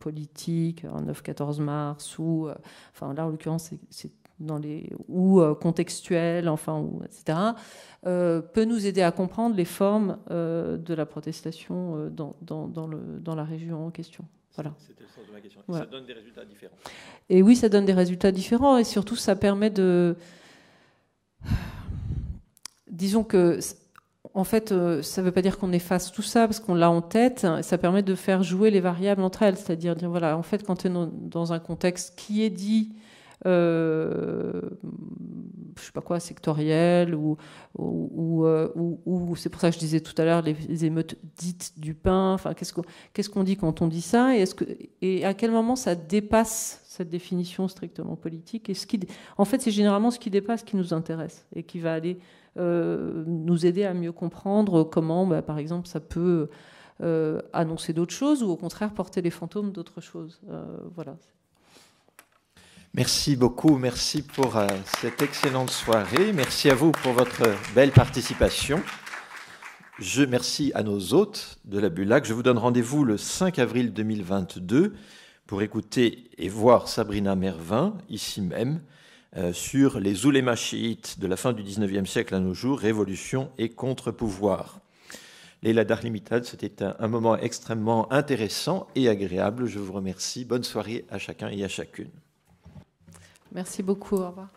politiques, en 9-14 mars, ou, euh, enfin là en l'occurrence c'est dans les ou contextuelles, enfin, ou, etc., peut nous aider à comprendre les formes de la protestation dans, dans, dans, le, dans la région en question. Voilà. C'était le sens de ma question. Ça donne des résultats différents. Et oui, ça donne des résultats différents, et surtout ça permet de disons que en fait, euh, ça ne veut pas dire qu'on efface tout ça parce qu'on l'a en tête. Ça permet de faire jouer les variables entre elles, c'est-à-dire dire voilà, en fait, quand tu es dans un contexte qui est dit euh, je sais pas quoi, sectoriel, ou, ou, euh, c'est pour ça que je disais tout à l'heure les, émeutes dites du pain. Enfin, qu'est-ce qu'on dit quand on dit ça et, à quel moment ça dépasse cette définition strictement politique En fait, c'est généralement ce qui dépasse qui nous intéresse et qui va aller euh, nous aider à mieux comprendre comment, bah, par exemple, ça peut euh, annoncer d'autres choses ou au contraire porter les fantômes d'autres choses. voilà. Merci beaucoup, merci pour euh, cette excellente soirée. Merci à vous pour votre belle participation. Je merci à nos hôtes de la Bulac. Je vous donne rendez-vous le 5 avril 2022 pour écouter et voir Sabrina Mervin, ici même, euh, sur les oulémas chiites de la fin du 19e siècle à nos jours, révolution et contre-pouvoir. Leila Darlimitad, c'était un moment extrêmement intéressant et agréable. Je vous remercie. Bonne soirée à chacun et à chacune. Merci beaucoup. Au revoir.